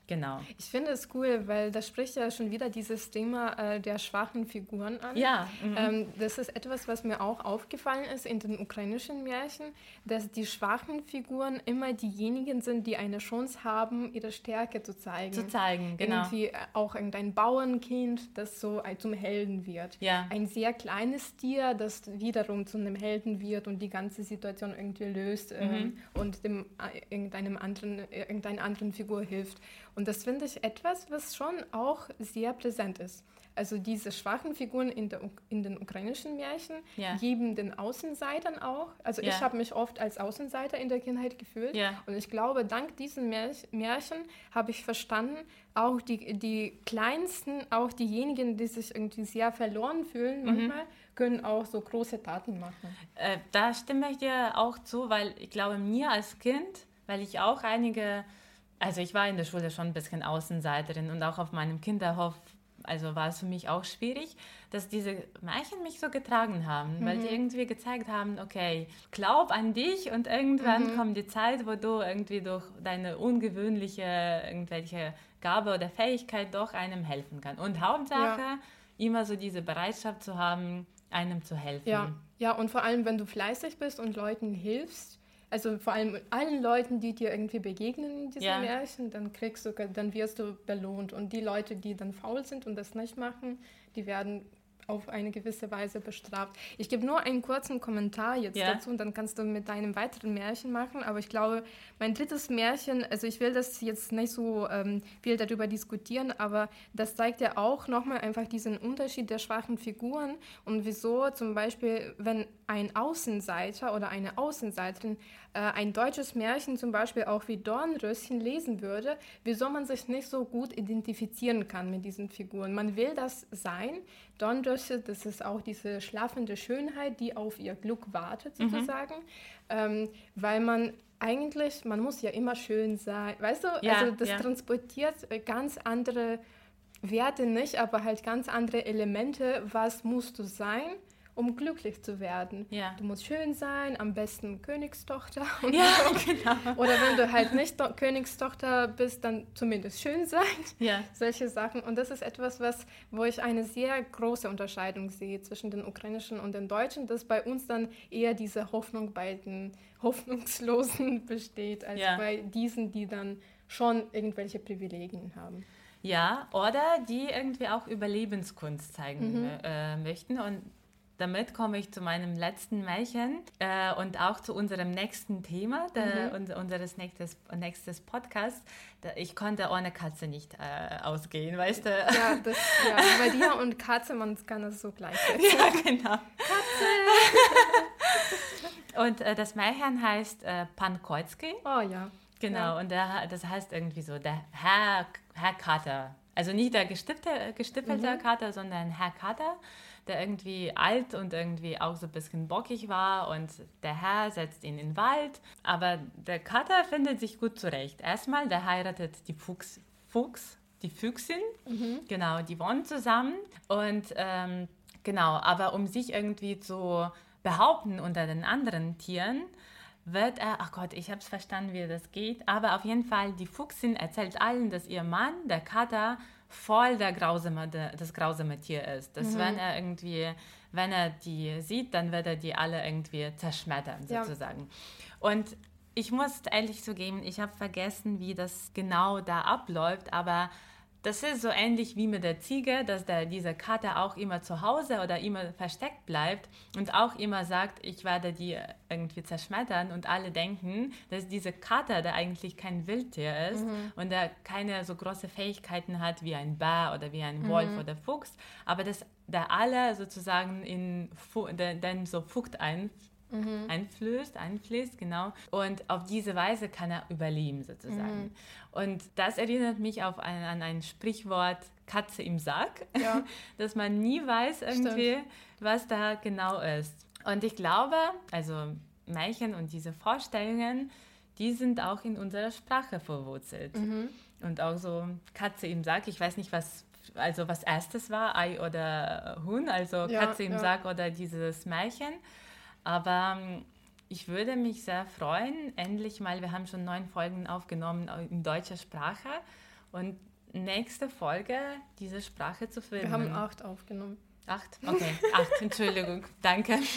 Genau. Ich finde es cool, weil das spricht ja schon wieder dieses Thema äh, der schwachen Figuren an. Ja, mhm. Ähm, das ist etwas, was mir auch aufgefallen ist in den ukrainischen Märchen, dass die schwachen Figuren immer diejenigen sind, die eine Chance haben, ihre Stärke zu zeigen. Zu zeigen, genau. Irgendwie äh, auch irgendein Bauernkind, das so ein- zum Helden wird. Ja. Ein sehr kleines Tier, das wiederum zu einem Helden wird und die ganze Situation irgendwie löst Mhm. ähm, und dem äh, irgendeinem anderen, irgendeiner anderen Figur hilft. Und das finde ich etwas, was schon auch sehr präsent ist. Also diese schwachen Figuren in, der, in den ukrainischen Märchen Ja. geben den Außenseitern auch. Also Ja. ich habe mich oft als Außenseiter in der Kindheit gefühlt. Ja. Und ich glaube, dank diesen Märch- Märchen habe ich verstanden, auch die, die Kleinsten, auch diejenigen, die sich irgendwie sehr verloren fühlen Mhm. manchmal, können auch so große Taten machen. Äh, da stimme ich dir auch zu, weil ich glaube, mir als Kind, weil ich auch einige, also ich war in der Schule schon ein bisschen Außenseiterin und auch auf meinem Kinderhof, also war es für mich auch schwierig, dass diese Märchen mich so getragen haben, weil die irgendwie gezeigt haben, okay, glaub an dich und irgendwann kommt die Zeit, wo du irgendwie durch deine ungewöhnliche irgendwelche Gabe oder Fähigkeit doch einem helfen kann. Und Hauptsache, immer so diese Bereitschaft zu haben, einem zu helfen. Ja, ja, und vor allem, wenn du fleißig bist und Leuten hilfst, also vor allem allen Leuten, die dir irgendwie begegnen in diesen Ja. Märchen, dann kriegst du, dann wirst du belohnt. Und die Leute, die dann faul sind und das nicht machen, die werden auf eine gewisse Weise bestraft. Ich gebe nur einen kurzen Kommentar jetzt Ja. dazu und dann kannst du mit deinem weiteren Märchen machen. Aber ich glaube, mein drittes Märchen, also ich will das jetzt nicht so ähm, viel darüber diskutieren, aber das zeigt ja auch nochmal einfach diesen Unterschied der schwachen Figuren und wieso zum Beispiel, wenn ein Außenseiter oder eine Außenseiterin äh, ein deutsches Märchen zum Beispiel auch wie Dornröschen lesen würde, wieso man sich nicht so gut identifizieren kann mit diesen Figuren. Man will das sein. Dornröschen, das ist auch diese schlafende Schönheit, die auf ihr Glück wartet sozusagen, ähm, weil man eigentlich, man muss ja immer schön sein, weißt du, Ja, also das ja. transportiert äh, ganz andere Werte nicht, aber halt ganz andere Elemente, was musst du sein, um glücklich zu werden. Ja. Du musst schön sein, am besten Königstochter. [LAUGHS] Ja, so. [LAUGHS] genau. Oder wenn du halt nicht Königstochter bist, dann zumindest schön sein. Ja. Solche Sachen. Und das ist etwas, was, wo ich eine sehr große Unterscheidung sehe zwischen den ukrainischen und den deutschen, dass bei uns dann eher diese Hoffnung bei den Hoffnungslosen [LAUGHS] besteht, als Ja. bei diesen, die dann schon irgendwelche Privilegien haben. Ja, oder die irgendwie auch Überlebenskunst zeigen Mhm. äh, möchten. Und damit komme ich zu meinem letzten Märchen äh, und auch zu unserem nächsten Thema, der, Mhm. uns, unseres nächstes, nächstes Podcast. Ich konnte ohne Katze nicht äh, ausgehen, weißt du? Ja, das, ja, [LAUGHS] bei dir und Katze, man kann es so gleichsetzen. Ja, [LAUGHS] genau. [LAUGHS] Und äh, das Märchen heißt äh, Pan Koitsky. Oh ja. Genau, Ja. und der, das heißt irgendwie so, der Herr, Herr Kater. Also nicht der gestippelte, gestippelte Kater, sondern Herr Kater, der irgendwie alt und irgendwie auch so ein bisschen bockig war. Und der Herr setzt ihn in den Wald. Aber der Kater findet sich gut zurecht. Erstmal, der heiratet die Fuchs, Fuchs die Füchsin. Genau, die wohnen zusammen. Und ähm, genau, aber um sich irgendwie zu behaupten unter den anderen Tieren, wird er, ach Gott, ich habe es verstanden, wie das geht, aber auf jeden Fall, die Fuchsin erzählt allen, dass ihr Mann, der Kater, voll der grausame, das grausame Tier ist. Dass Mhm. wenn er irgendwie, wenn er die sieht, dann wird er die alle irgendwie zerschmettern, Ja. sozusagen. Und ich muss ehrlich zugeben, ich habe vergessen, wie das genau da abläuft, aber das ist so ähnlich wie mit der Ziege, dass der, dieser Kater auch immer zu Hause oder immer versteckt bleibt und auch immer sagt, ich werde die irgendwie zerschmettern und alle denken, dass dieser Kater, der eigentlich kein Wildtier ist und der keine so große Fähigkeiten hat wie ein Bär oder wie ein Wolf oder Fuchs, aber dass der alle sozusagen in, den so Fucht ein, einflößt, einfließt, genau. Und auf diese Weise kann er überleben sozusagen. Und das erinnert mich auf ein, an ein Sprichwort Katze im Sack, Ja. [LAUGHS] dass man nie weiß irgendwie, was da genau ist. Und ich glaube, also Märchen und diese Vorstellungen, die sind auch in unserer Sprache verwurzelt. Mhm. Und auch so Katze im Sack, ich weiß nicht, was also was erstes war, Ei oder Huhn, also Ja, Katze im ja. Sack oder dieses Märchen. Aber ähm, ich würde mich sehr freuen, endlich mal, wir haben schon neun Folgen aufgenommen in deutscher Sprache und nächste Folge diese Sprache zu filmen. Wir haben acht aufgenommen. acht. Okay, acht. [LAUGHS] Entschuldigung, danke. [LAUGHS]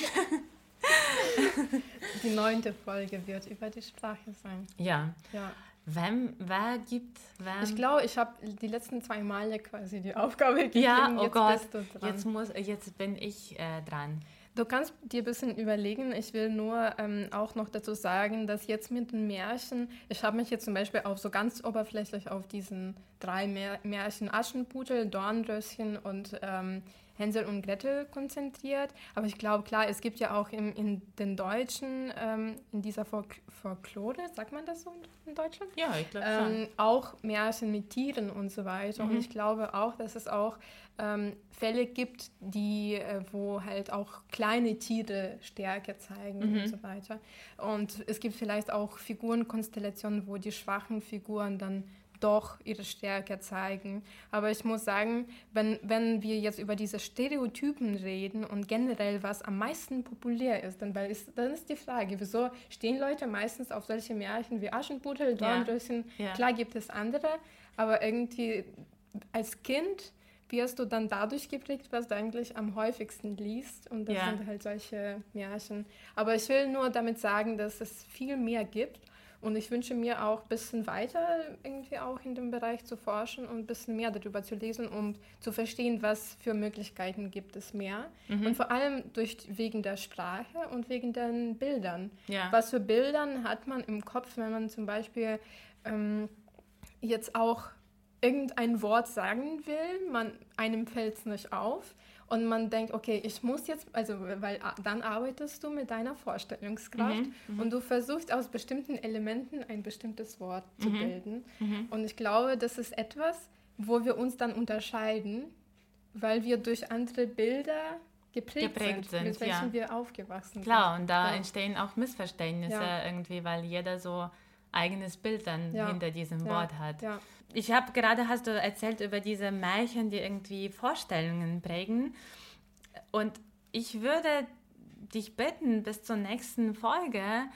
Die neunte Folge wird über die Sprache sein. Ja, Ja. wem, wer gibt, wem? Ich glaube, ich habe die letzten zwei Male quasi die Aufgabe gegeben. ja, oh jetzt Gott, jetzt muss, jetzt bin ich äh, dran. Du kannst dir ein bisschen überlegen. Ich will nur ähm, auch noch dazu sagen, dass jetzt mit den Märchen, ich habe mich jetzt zum Beispiel auf so ganz oberflächlich auf diesen drei Mär Märchen Aschenputtel, Dornröschen und ähm, Hänsel und Gretel konzentriert. Aber ich glaube, klar, es gibt ja auch im, in den Deutschen, ähm, in dieser Folk Folklore, sagt man das so in Deutschland? Ja, ich glaube schon. ähm, auch Märchen mit Tieren und so weiter. Und ich glaube auch, dass es auch ähm, Fälle gibt, die, äh, wo halt auch kleine Tiere Stärke zeigen und so weiter. Und es gibt vielleicht auch Figurenkonstellationen, wo die schwachen Figuren dann doch ihre Stärke zeigen. Aber ich muss sagen, wenn, wenn wir jetzt über diese Stereotypen reden und generell, was am meisten populär ist, dann, weil ist, dann ist die Frage, wieso stehen Leute meistens auf solche Märchen wie Aschenputtel, Ja. Dornröschen? Ja. Klar gibt es andere, aber irgendwie als Kind wirst du dann dadurch geprägt, was du eigentlich am häufigsten liest. Und das Ja. sind halt solche Märchen. Aber ich will nur damit sagen, dass es viel mehr gibt. Und ich wünsche mir auch ein bisschen weiter irgendwie auch in dem Bereich zu forschen und ein bisschen mehr darüber zu lesen, um zu verstehen, was für Möglichkeiten gibt es mehr. Mhm. Und vor allem durch, wegen der Sprache und wegen den Bildern. Ja. Was für Bildern hat man im Kopf, wenn man zum Beispiel ähm, jetzt auch irgendein Wort sagen will, man, einem fällt es nicht auf und man denkt, okay, ich muss jetzt, also weil a- dann arbeitest du mit deiner Vorstellungskraft und du versuchst aus bestimmten Elementen ein bestimmtes Wort zu bilden. Und ich glaube, das ist etwas, wo wir uns dann unterscheiden, weil wir durch andere Bilder geprägt, Geprägt sind, mit sind, ja. welchen wir aufgewachsen Klar, sind. und da Ja. entstehen auch Missverständnisse Ja. irgendwie, weil jeder so eigenes Bild dann Ja. hinter diesem Ja. Wort hat. Ja. Ich habe gerade, hast du erzählt über diese Märchen, die irgendwie Vorstellungen prägen. Und ich würde dich bitten, bis zur nächsten Folge ein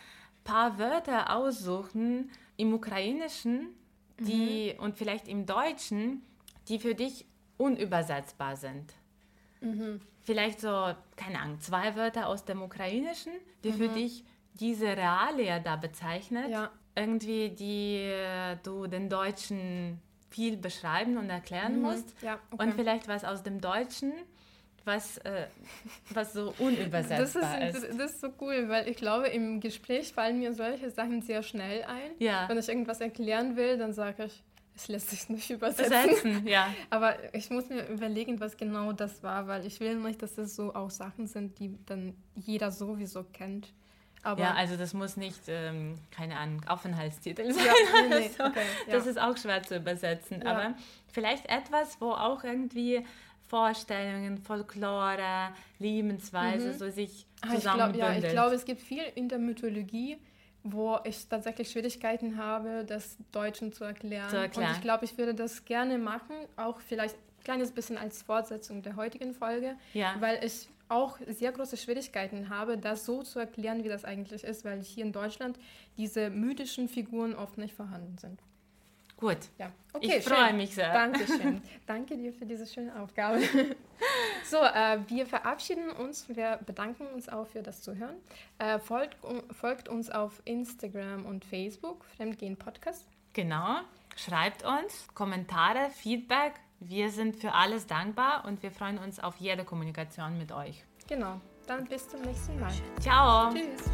paar Wörter aussuchen im Ukrainischen die, und vielleicht im Deutschen, die für dich unübersetzbar sind. Vielleicht so, keine Ahnung, zwei Wörter aus dem Ukrainischen, die für dich diese Realia da bezeichnet. Ja. Irgendwie, die du den Deutschen viel beschreiben und erklären musst. Ja, okay. Und vielleicht was aus dem Deutschen, was, äh, was so Das ist, unübersetzbar das, ist. das ist so cool, weil ich glaube, im Gespräch fallen mir solche Sachen sehr schnell ein. Ja. Wenn ich irgendwas erklären will, dann sage ich, es lässt sich nicht übersetzen. Besetzen, ja. [LAUGHS] Aber ich muss mir überlegen, was genau das war, weil ich will nicht, dass das so auch Sachen sind, die dann jeder sowieso kennt. Aber Ja, also das muss nicht, ähm, keine Ahnung, Aufenthaltstitel sein. Ja, nee, nee, so. okay, ja. Das ist auch schwer zu übersetzen. Ja. Aber vielleicht etwas, wo auch irgendwie Vorstellungen, Folklore, Lebensweise so sich Ah, ich glaub, zusammenbündelt. ja, ich glaube, es gibt viel in der Mythologie, wo ich tatsächlich Schwierigkeiten habe, das Deutschen zu erklären. Zu erklären. Und ich glaube, ich würde das gerne machen, auch vielleicht ein kleines bisschen als Fortsetzung der heutigen Folge, Ja. weil ich auch sehr große Schwierigkeiten habe, das so zu erklären, wie das eigentlich ist, weil hier in Deutschland diese mythischen Figuren oft nicht vorhanden sind. Gut. Ja, okay. Ich freue mich sehr. Dankeschön. [LAUGHS] Danke dir für diese schöne Aufgabe. [LAUGHS] so, äh, wir verabschieden uns. Wir bedanken uns auch für das Zuhören. Äh, folgt, folgt uns auf Instagram und Facebook, Fremdgehen Podcast. Genau. Schreibt uns Kommentare, Feedback. Wir sind für alles dankbar und wir freuen uns auf jede Kommunikation mit euch. Genau. Dann bis zum nächsten Mal. Ciao. Tschüss.